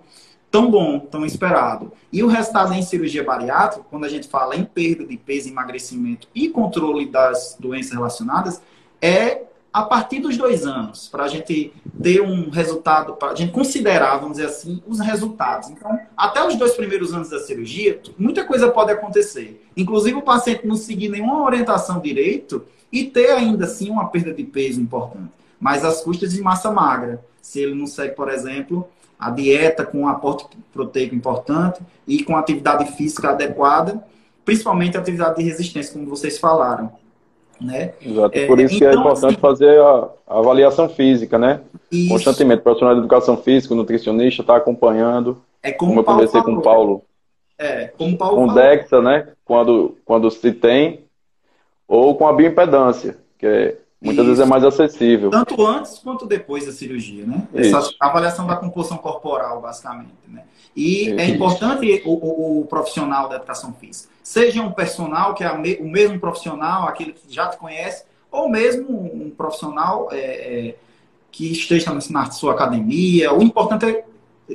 tão bom, tão esperado. E o resultado em cirurgia bariátrica, quando a gente fala em perda de peso, emagrecimento e controle das doenças relacionadas, é a partir dos dois anos, para a gente ter um resultado, para a gente considerar, vamos dizer assim, os resultados. Então, até os dois primeiros anos da cirurgia, muita coisa pode acontecer. Inclusive, o paciente não seguir nenhuma orientação direito e ter ainda assim uma perda de peso importante. Mas as custas de massa magra, se ele não segue, por exemplo, a dieta com um aporte proteico importante e com atividade física adequada, principalmente atividade de resistência, como vocês falaram. Né? Exato, é, por isso então, que é então, importante assim, fazer a, a, avaliação física, né? Isso. Constantemente, o profissional de educação física, nutricionista está acompanhando. É como, como eu conversei com o Paulo. É, como o Paulo Com o Dexa, né? Quando, quando se tem, ou com a bioimpedância, que é Muitas Isso. vezes é mais acessível. Tanto antes quanto depois da cirurgia, né? Essa avaliação da composição corporal, basicamente. Né? E Isso. é importante o, o, o, profissional da educação física. Seja um personal, que é o mesmo profissional, aquele que já te conhece, ou mesmo um profissional é, é, que esteja na sua academia. O importante é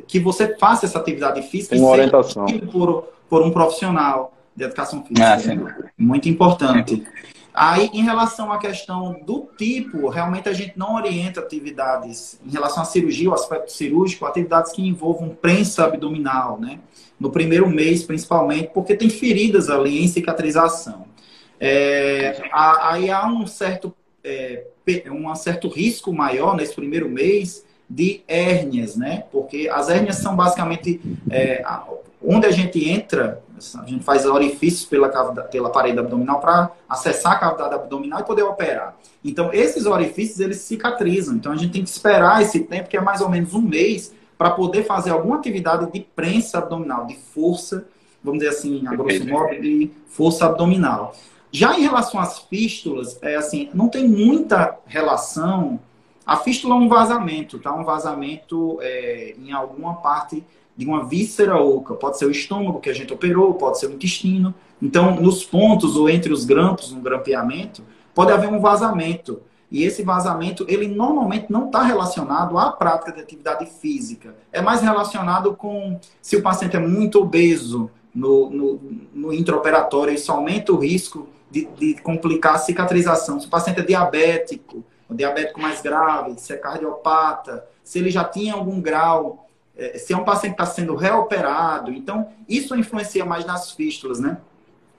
que você faça essa atividade física Tem uma orientação. Por, por um profissional de educação física. Ah, Muito importante. Aí, em relação à questão do tipo, realmente a gente não orienta atividades em relação à cirurgia, o aspecto cirúrgico, atividades que envolvam prensa abdominal, né? No primeiro mês, principalmente, porque tem feridas ali em cicatrização. É, aí há um certo, é, um certo risco maior nesse primeiro mês de hérnias, né? Porque as hérnias são basicamente é, onde a gente entra a gente faz orifícios pela, pela parede abdominal para acessar a cavidade abdominal e poder operar. Então, esses orifícios, eles cicatrizam. Então, a gente tem que esperar esse tempo, que é mais ou menos um mês, para poder fazer alguma atividade de prensa abdominal, de força, vamos dizer assim, a grosso modo, de força abdominal. Já em relação às fístulas, é assim, não tem muita relação. A fístula é um vazamento, tá? Um vazamento é, em alguma parte de uma víscera oca. Pode ser o estômago que a gente operou, pode ser o intestino. Então, nos pontos ou entre os grampos, no grampeamento, pode haver um vazamento. E esse vazamento, ele normalmente não está relacionado à prática de atividade física. É mais relacionado com se o paciente é muito obeso no, no, no intraoperatório, isso aumenta o risco de, de complicar a cicatrização. Se o paciente é diabético, o diabético mais grave, se é cardiopata, se ele já tinha algum grau se é um paciente que está sendo reoperado. Então, isso influencia mais nas fístulas, né?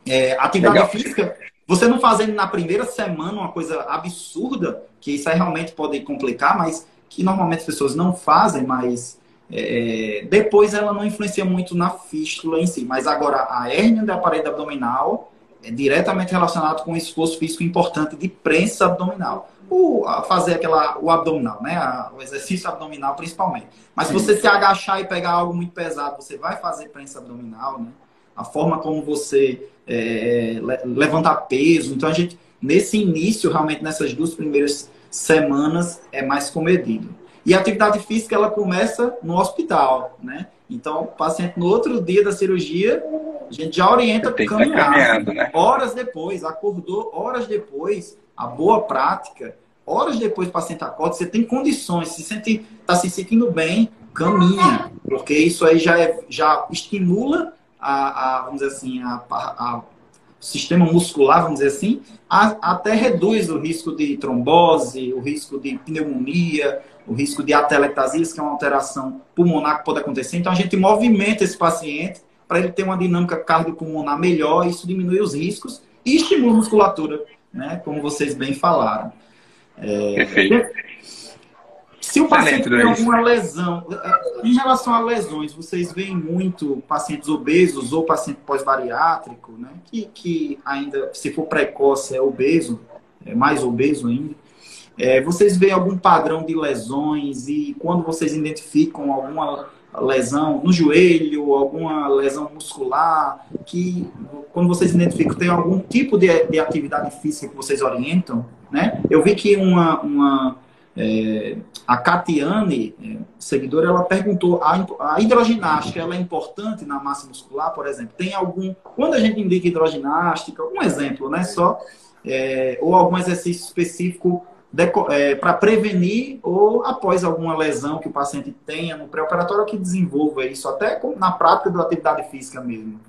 É, atividade Legal. física, você não fazendo na primeira semana uma coisa absurda, que isso aí realmente pode complicar, mas que normalmente as pessoas não fazem, mas é, depois ela não influencia muito na fístula em si. Mas agora, a hérnia da parede abdominal é diretamente relacionado com um esforço físico importante de prensa abdominal o, fazer aquela, o abdominal, né? O exercício abdominal principalmente. Mas se você se agachar e pegar algo muito pesado, você vai fazer prensa abdominal, né? A forma como você é, levantar peso. Então, a gente, nesse início, realmente, nessas duas primeiras semanas, é mais comedido. E a atividade física, ela começa no hospital, né? Então, o paciente, no outro dia da cirurgia, a gente já orienta para caminhar. Né? Horas depois, acordou, horas depois, a boa prática, horas depois o paciente acorda, você tem condições, se sente, está se sentindo bem, caminha, porque isso aí já, é, já estimula a, a vamos dizer assim, a, a, sistema muscular, vamos dizer assim, a, até reduz o risco de trombose, o risco de pneumonia, o risco de atelectasias, que é uma alteração pulmonar que pode acontecer. Então a gente movimenta esse paciente para ele ter uma dinâmica cardiopulmonar melhor, isso diminui os riscos e estimula a musculatura né? Como vocês bem falaram. É, Perfeito. Se o paciente tem alguma lesão, em relação a lesões, vocês veem muito pacientes obesos ou paciente pós-bariátrico, né? Que, que ainda, se for precoce, é obeso, é mais obeso ainda. É, vocês veem algum padrão de lesões e quando vocês identificam alguma lesão no joelho, alguma lesão muscular, que quando vocês identificam tem algum tipo de, de atividade física que vocês orientam, né? Eu vi que uma, uma é, A Catiane, é, seguidora, ela perguntou: a, a hidroginástica ela é importante na massa muscular, por exemplo? Tem algum. Quando a gente indica hidroginástica, um exemplo, né? Só. É, ou algum exercício específico é, para prevenir ou após alguma lesão que o paciente tenha no pré-operatório que desenvolva isso, até na prática da atividade física mesmo.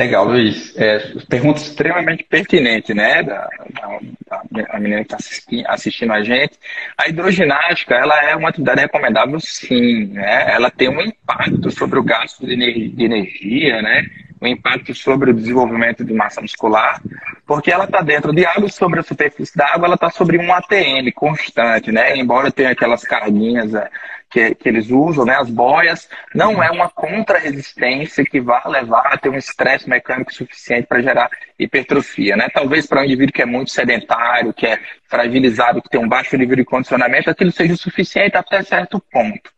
Legal, Luiz. É, pergunta extremamente pertinente, né? Da, da, da menina que está assistindo, a gente. A hidroginástica, ela é uma atividade recomendável, sim. Né? Ela tem um impacto sobre o gasto de energia, né? Um impacto sobre o desenvolvimento de massa muscular, porque ela está dentro de água sobre a superfície da água, ela está sobre um ATM constante, né? Embora tenha aquelas carguinhas é, que, que eles usam, né, as boias, não é uma contra-resistência que vá levar a ter um estresse mecânico suficiente para gerar hipertrofia. Né? Talvez para um indivíduo que é muito sedentário, que é fragilizado, que tem um baixo nível de condicionamento, aquilo seja suficiente até certo ponto.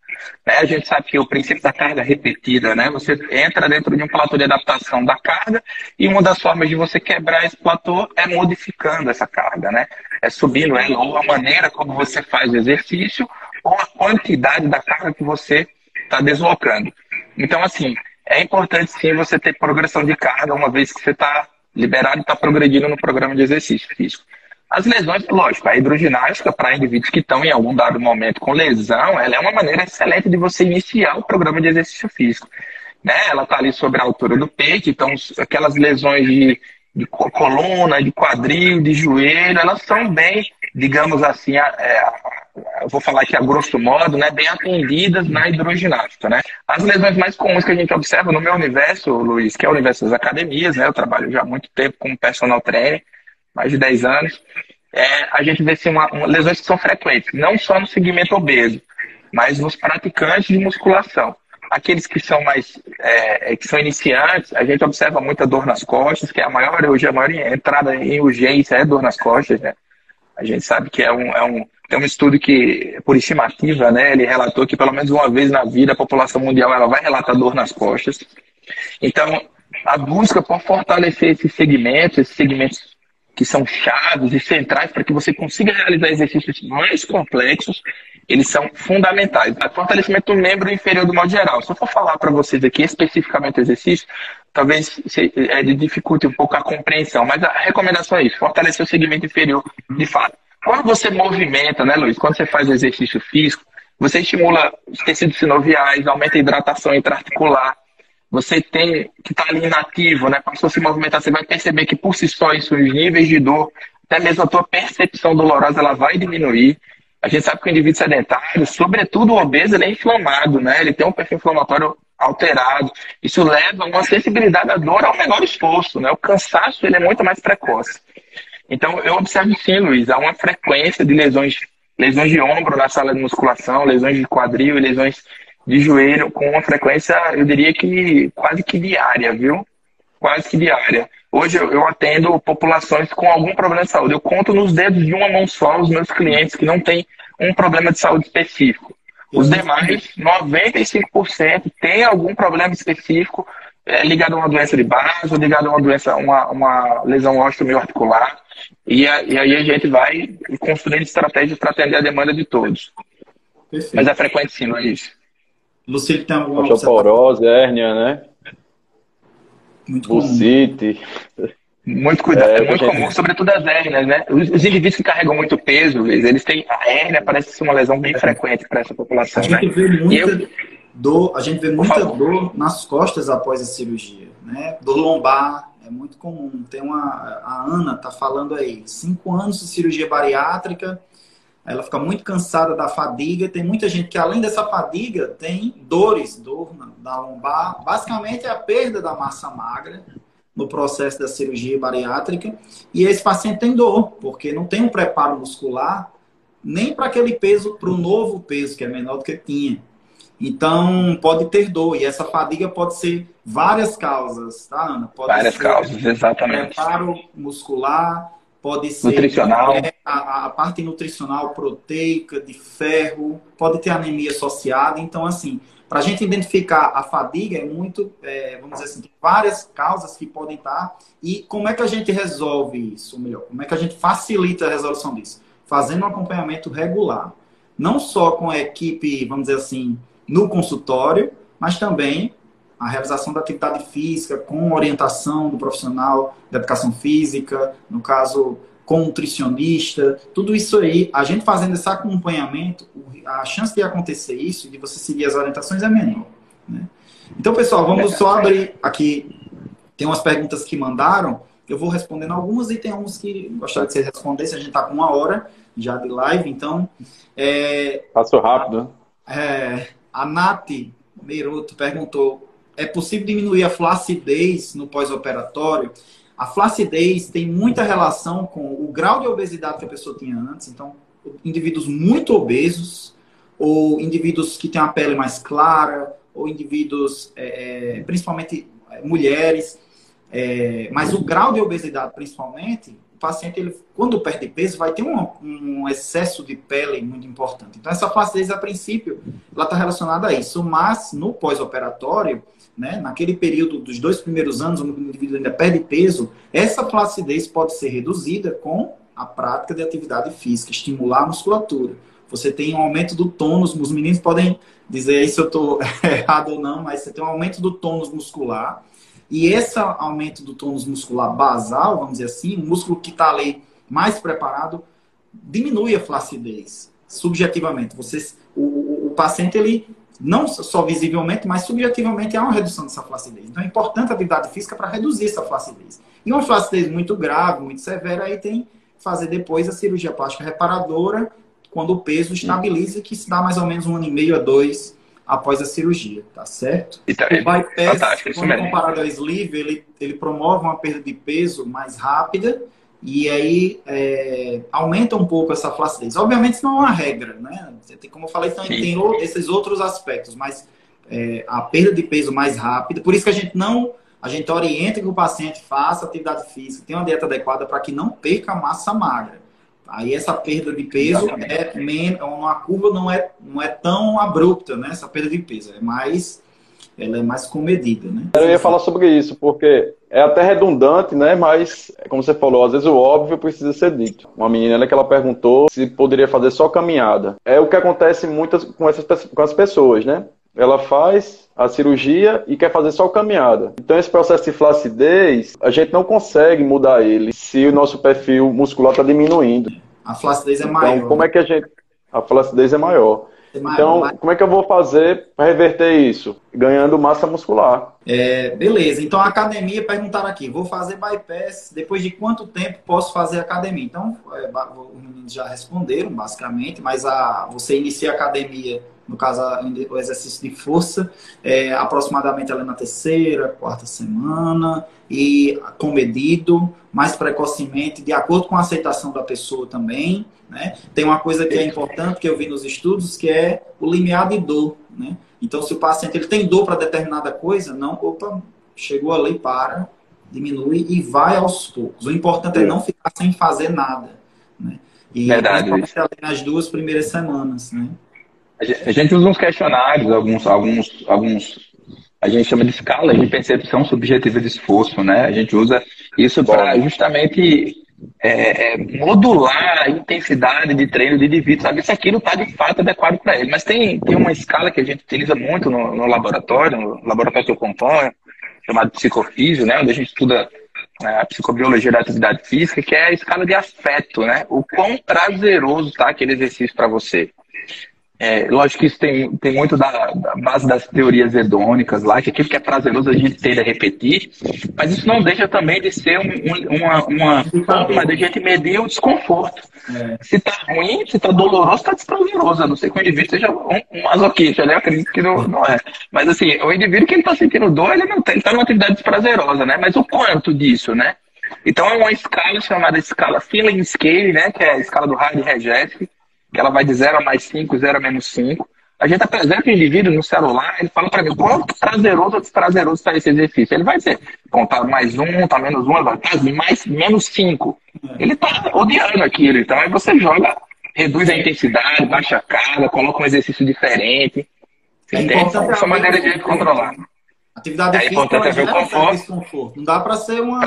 Né? A gente sabe que o princípio da carga repetida, né? Você entra dentro de um platô de adaptação da carga e uma das formas de você quebrar esse platô é modificando essa carga, né? É subindo ela ou a maneira como você faz o exercício ou a quantidade da carga que você está deslocando. Então, assim, é importante sim você ter progressão de carga, uma vez que você está liberado e está progredindo no programa de exercício físico. As lesões, lógico, a hidroginástica para indivíduos que estão em algum dado momento com lesão, ela é uma maneira excelente de você iniciar o programa de exercício físico. Né? Ela está ali sobre a altura do peito, então aquelas lesões de, de coluna, de quadril, de joelho, elas são bem, digamos assim, é, eu vou falar aqui a grosso modo, né, bem atendidas na hidroginástica, né? As lesões mais comuns que a gente observa no meu universo, Luiz, que é o universo das academias, né? Eu trabalho já há muito tempo como personal trainer, mais de 10 anos. É, a gente vê assim, uma, uma, lesões que são frequentes, não só no segmento obeso, mas nos praticantes de musculação. Aqueles que são mais é, que são iniciantes, a gente observa muita dor nas costas, que é a maior, hoje a maior entrada em urgência é dor nas costas, né? A gente sabe que é um, é um, tem um estudo que, por estimativa, né, ele relatou que pelo menos uma vez na vida a população mundial ela vai relatar dor nas costas. Então, a busca por fortalecer esses segmentos, esses segmentos que são chaves e centrais para que você consiga realizar exercícios mais complexos, eles são fundamentais. O fortalecimento do membro inferior do modo geral. Se eu for falar para vocês aqui especificamente exercício, talvez é, dificulte um pouco a compreensão, mas a recomendação é isso, fortalecer o segmento inferior de fato. Quando você movimenta, né, Luiz? Quando você faz exercício físico, você estimula os tecidos sinoviais, aumenta a hidratação intraarticular. Você tem que estar tá ali inativo, né? Quando você se movimentar, você vai perceber que por si só isso, os níveis de dor, até mesmo a tua percepção dolorosa, ela vai diminuir. A gente sabe que o indivíduo sedentário, sobretudo o obeso, ele é inflamado, né? Ele tem um perfil inflamatório alterado. Isso leva a uma sensibilidade à dor ao menor esforço, né? O cansaço ele é muito mais precoce. Então, eu observo sim, Luiz, há uma frequência de lesões, lesões de ombro na sala de musculação, lesões de quadril lesões de joelho com uma frequência, eu diria que quase que diária, viu? Quase que diária. Hoje eu, atendo populações com algum problema de saúde. Eu conto nos dedos de uma mão só os meus clientes que não têm um problema de saúde específico. Os demais, 95%, têm algum problema específico é, ligado a uma doença de base, ligado a uma doença, uma, uma lesão osteoarticular. E, a, e aí a gente vai construindo estratégias para atender a demanda de todos. Perfeito. Mas é frequente sim, não é isso. Lucílio tem alguma Osteoporose, hérnia, né? Muito comum. Bucite. Muito cuidado, é, é muito comum, sobretudo as hérnias, né? Os, os, indivíduos que carregam muito peso, eles têm a hérnia parece ser uma lesão bem frequente para essa população. A gente né? vê muita eu... dor, a gente vê muita dor nas costas após a cirurgia, né? Dor lombar, é muito comum. Tem uma. A Ana tá falando aí, cinco anos de cirurgia bariátrica, ela fica muito cansada da fadiga. Tem muita gente que, além dessa fadiga, tem dores, dor na lombar. Basicamente é a perda da massa magra no processo da cirurgia bariátrica. E esse paciente tem dor, porque não tem um preparo muscular nem para aquele peso, para o novo peso, que é menor do que tinha. Então, pode ter dor. E essa fadiga pode ser várias causas, tá, Ana? Pode várias causas, exatamente. Preparo muscular, pode ser nutricional. A, a, parte nutricional proteica, de ferro, pode ter anemia associada. Então, assim, para a gente identificar a fadiga é muito, é, vamos dizer assim, tem várias causas que podem estar. E como é que a gente resolve isso? Ou melhor, como é que a gente facilita a resolução disso? Fazendo um acompanhamento regular. não só com a equipe, vamos dizer assim, no consultório, mas também a realização da atividade física com orientação do profissional da educação física, no caso, com nutricionista, tudo isso aí, a gente fazendo esse acompanhamento, a chance de acontecer isso, de você seguir as orientações é menor. Né? Então, pessoal, vamos só abrir aqui. Tem umas perguntas que mandaram, eu vou respondendo algumas e tem alguns que gostaria que você respondesse. A gente está com uma hora já de live, então. É, Passou rápido. É, a Nath Meiroto perguntou: é possível diminuir a flacidez no pós-operatório? A flacidez tem muita relação com o grau de obesidade que a pessoa tinha antes. Então, indivíduos muito obesos, ou indivíduos que têm a pele mais clara, ou indivíduos, é, é principalmente é, mulheres. É, mas o grau de obesidade, principalmente, paciente, ele, quando perde peso, vai ter um, um excesso de pele muito importante. Então, essa flacidez, a princípio, ela está relacionada a isso. Mas, no pós-operatório, né, naquele período dos dois primeiros anos, onde o indivíduo ainda perde peso, essa flacidez pode ser reduzida com a prática de atividade física, estimular a musculatura. Você tem um aumento do tônus, os meninos podem dizer aí se eu estou errado ou não, mas você tem um aumento do tônus muscular. E esse aumento do tônus muscular basal, vamos dizer assim, o músculo que está ali mais preparado, diminui a flacidez, subjetivamente. Vocês, o, o, o paciente, ele não só visivelmente, mas subjetivamente há uma redução dessa flacidez. Então é importante a atividade física para reduzir essa flacidez. E uma flacidez muito grave, muito severa, aí tem fazer depois a cirurgia plástica reparadora, quando o peso estabiliza, que se dá mais ou menos um ano e meio a dois após a cirurgia, tá certo? Tá, o bypass, quando comparado ao sleeve, ele, ele promove uma perda de peso mais rápida e aí é, aumenta um pouco essa flacidez. Obviamente isso não é uma regra, né? Tem, como eu falei, então, tem esses outros aspectos, mas é, a perda de peso mais rápida, por isso que a gente não, a gente orienta que o paciente faça atividade física, tenha uma dieta adequada para que não perca massa magra. Aí essa perda de peso é menos, uma curva não é, não é tão abrupta, né? Essa perda de peso é mais ela é mais comedida, né? Eu ia falar sobre isso, porque é até redundante, né? Mas, como você falou, às vezes o óbvio precisa ser dito. Uma menina que ela perguntou se poderia fazer só caminhada. É o que acontece muitas com, essas, com as pessoas, né? Ela faz a cirurgia e quer fazer só caminhada. Então, esse processo de flacidez, a gente não consegue mudar ele se o nosso perfil muscular está diminuindo. A flacidez é então, maior. Então, como é que a gente. A flacidez é maior. Então, como é que eu vou fazer para reverter isso? Ganhando massa muscular. É, beleza. Então, a academia, perguntaram aqui, vou fazer bypass, depois de quanto tempo posso fazer academia? Então, é, os meninos já responderam, basicamente, mas a, você inicia a academia, no caso, o exercício de força, é, aproximadamente ali na terceira, quarta semana, e comedido, mais precocemente, de acordo com a aceitação da pessoa também, né? Tem uma coisa que é importante que eu vi nos estudos, que é o limiar de dor. Né? Então, se o paciente ele tem dor para determinada coisa, não, opa, chegou ali, para, diminui e vai aos poucos. O importante é não ficar sem fazer nada. Né? E Verdade. nas duas primeiras semanas. Né? A gente usa uns questionários, alguns, alguns, alguns a gente chama de escala de percepção subjetiva de esforço, né? A gente usa isso para justamente é, é, modular a intensidade de treino do indivíduo, saber se aquilo está de fato adequado para ele. Mas tem, tem uma escala que a gente utiliza muito no, no laboratório, no laboratório que eu componho, chamado psicofísio, né, onde a gente estuda é, a psicobiologia da atividade física, que é a escala de afeto, né? O quão prazeroso tá aquele exercício para você. É, lógico que isso tem, tem muito da, da, base das teorias hedônicas lá, que aquilo que é prazeroso a gente tende a repetir, mas isso não deixa também de ser um, um, uma, uma forma de a gente medir o desconforto. É. Se tá ruim, se tá doloroso, tá desprazeroso. A não ser que o indivíduo seja um, um masoquista, né? Eu acredito que não, não é. Mas assim, o indivíduo que ele tá sentindo dor, ele não tá, ele tá numa atividade desprazerosa, né? Mas o quanto disso, né? Então é uma escala chamada escala Feeling Scale, né? Que é a escala do Hardy Regeski que ela vai de 0 a mais 5, 0 a menos 5. A gente apresenta o indivíduo no celular, ele fala para mim qual prazeroso ou desprazeroso está esse exercício. Ele vai dizer, contar mais um, tá menos um, ele vai tá mais menos 5. Ele está odiando aquilo. Então aí você joga, reduz a intensidade, baixa a carga, coloca um exercício diferente. É entende? Essa maneira de controlar. Atividade é física ela gera conforto. desconforto. Não dá para ser uma,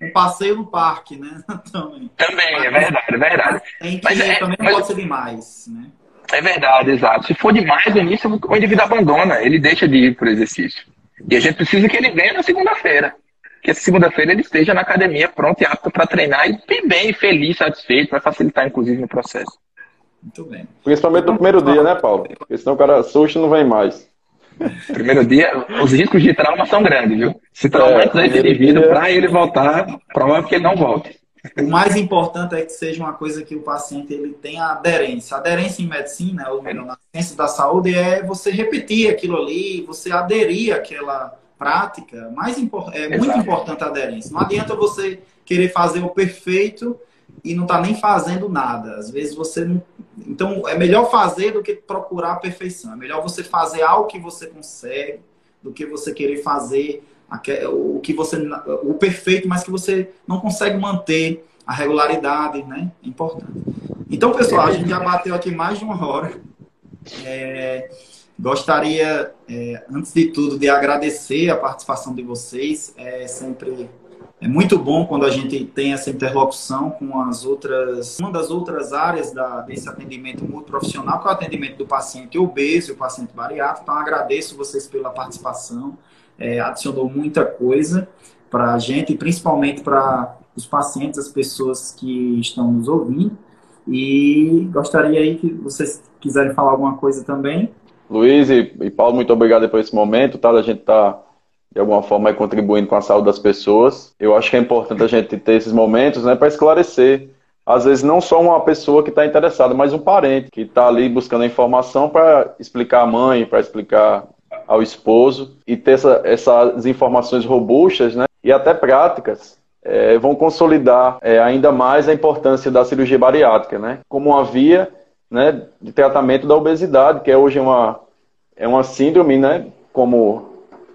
um passeio no parque, né? também. Também, é verdade, é verdade. Tem que, mas é, também não mas... pode ser demais, né? É verdade, exato. Se for demais no início, o indivíduo abandona, ele deixa de ir para o exercício. E a gente precisa que ele venha na segunda-feira. Que essa segunda-feira ele esteja na academia pronto e apto para treinar e bem, bem feliz, satisfeito, vai facilitar, inclusive, no processo. Muito bem. Principalmente no primeiro dia, né, Paulo? Porque senão o cara susto não vem mais. Primeiro dia, os riscos de trauma são grandes, viu? Se traumatizar é, esse indivíduo, dia... para ele voltar, provável que ele não volte. O mais importante é que seja uma coisa que o paciente ele tenha aderência. Aderência em medicina, ou melhor, na ciência da saúde, é você repetir aquilo ali, você aderir àquela prática. Mais impor é Exato. muito importante a aderência. Não adianta você querer fazer o perfeito e não está nem fazendo nada. Às vezes você não. Então, é melhor fazer do que procurar a perfeição. É melhor você fazer algo que você consegue do que você querer fazer o que você o perfeito, mas que você não consegue manter a regularidade, né? É importante. Então, pessoal, a gente já bateu aqui mais de uma hora. É, gostaria, é, antes de tudo, de agradecer a participação de vocês. É sempre é muito bom quando a gente tem essa interlocução com as outras, uma das outras áreas da, desse atendimento multiprofissional, que é o atendimento do paciente obeso e o paciente bariátrico. Então, agradeço vocês pela participação é, adicionou muita coisa para a gente, principalmente para os pacientes, as pessoas que estão nos ouvindo. E gostaria aí que vocês quiserem falar alguma coisa também. Luiz e, e Paulo, muito obrigado por esse momento, tá? A gente está de alguma forma contribuindo com a saúde das pessoas. Eu acho que é importante a gente ter esses momentos, né, para esclarecer. Às vezes não só uma pessoa que está interessada, mas um parente que está ali buscando a informação para explicar a mãe, para explicar ao esposo e ter essa, essas informações robustas né, e até práticas é, vão consolidar é, ainda mais a importância da cirurgia bariátrica, né, como uma via né, de tratamento da obesidade, que é hoje uma, é uma síndrome, né, como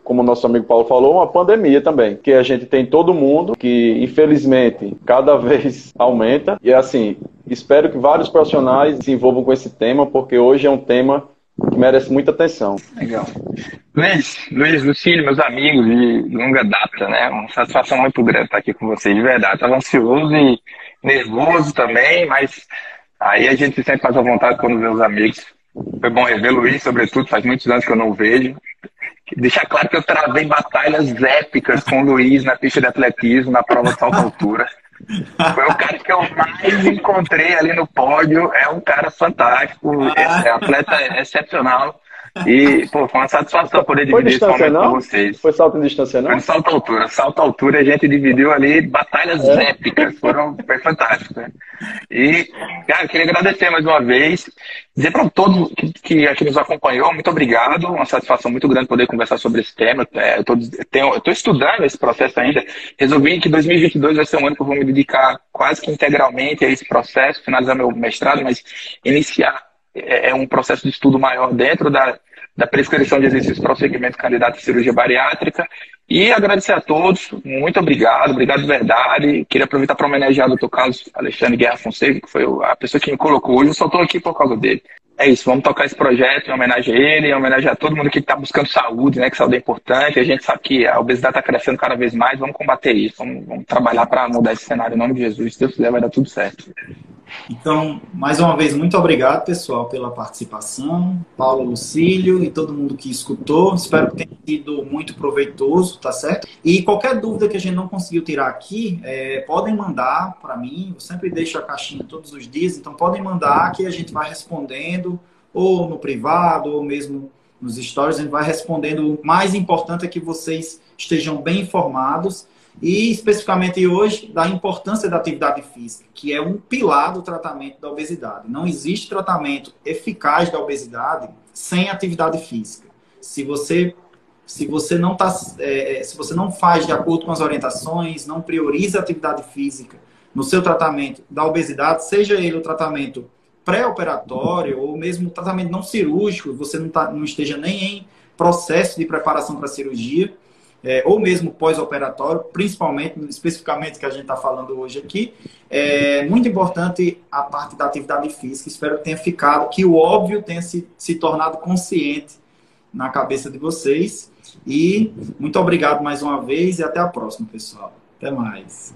como o nosso amigo Paulo falou, uma pandemia também, que a gente tem todo mundo, que infelizmente cada vez aumenta. E assim, espero que vários profissionais se envolvam com esse tema, porque hoje é um tema que merece muita atenção. Legal. Luiz, Luiz, Lucílio, meus amigos de longa data, né? Uma satisfação muito grande estar aqui com vocês, de verdade. Estava ansioso e nervoso também, mas aí a gente sempre faz a vontade quando vê os amigos. Foi bom rever Luiz, sobretudo, faz muitos anos que eu não vejo. Deixar claro que eu travei batalhas épicas com o Luiz na pista de atletismo, na prova de salto altura. Foi o cara que eu mais encontrei ali no pódio. É um cara fantástico, é atleta excepcional. E, pô, foi uma satisfação poder dividir esse momento não? com vocês. Foi salto em distância, não? Foi salto altura. Salto altura a gente dividiu ali batalhas é. épicas. Foram, foi fantástico, né? E, cara, eu queria agradecer mais uma vez. Dizer para todos que, que aqui nos acompanhou, muito obrigado. Uma satisfação muito grande poder conversar sobre esse tema. É, eu estou estudando esse processo ainda. Resolvi que 2022 vai ser um ano que eu vou me dedicar quase que integralmente a esse processo, finalizar meu mestrado, mas iniciar é, é um processo de estudo maior dentro da, da prescrição de exercícios para o segmento candidato à cirurgia bariátrica. E agradecer a todos, muito obrigado, obrigado de verdade. Queria aproveitar para homenagear o Dr. Carlos Alexandre Guerra Fonseca, que foi a pessoa que me colocou hoje, eu só estou aqui por causa dele. É isso, vamos tocar esse projeto em homenagem a ele, em homenagem a todo mundo que está buscando saúde, né? Que saúde é importante. A gente sabe que a obesidade está crescendo cada vez mais, vamos combater isso, vamos, vamos trabalhar para mudar esse cenário em nome de Jesus. Se Deus quiser, vai dar tudo certo. Então, mais uma vez, muito obrigado, pessoal, pela participação. Paulo Lucílio e todo mundo que escutou. Espero que tenha sido muito proveitoso, tá certo? E qualquer dúvida que a gente não conseguiu tirar aqui, é, podem mandar para mim. Eu sempre deixo a caixinha todos os dias, então podem mandar que a gente vai respondendo, ou no privado, ou mesmo nos stories, a gente vai respondendo. O mais importante é que vocês estejam bem informados e especificamente hoje da importância da atividade física, que é um pilar do tratamento da obesidade. Não existe tratamento eficaz da obesidade sem atividade física. Se você se você não tá, é, é, se você não faz de acordo com as orientações, não prioriza a atividade física no seu tratamento da obesidade, seja ele o tratamento pré-operatório ou mesmo tratamento não cirúrgico, você não, tá, não esteja nem em processo de preparação para cirurgia, é, ou mesmo pós-operatório, principalmente, especificamente que a gente está falando hoje aqui, é muito importante a parte da atividade física. Espero que tenha ficado, que o óbvio tenha se, se tornado consciente na cabeça de vocês. E muito obrigado mais uma vez e até a próxima, pessoal. Até mais.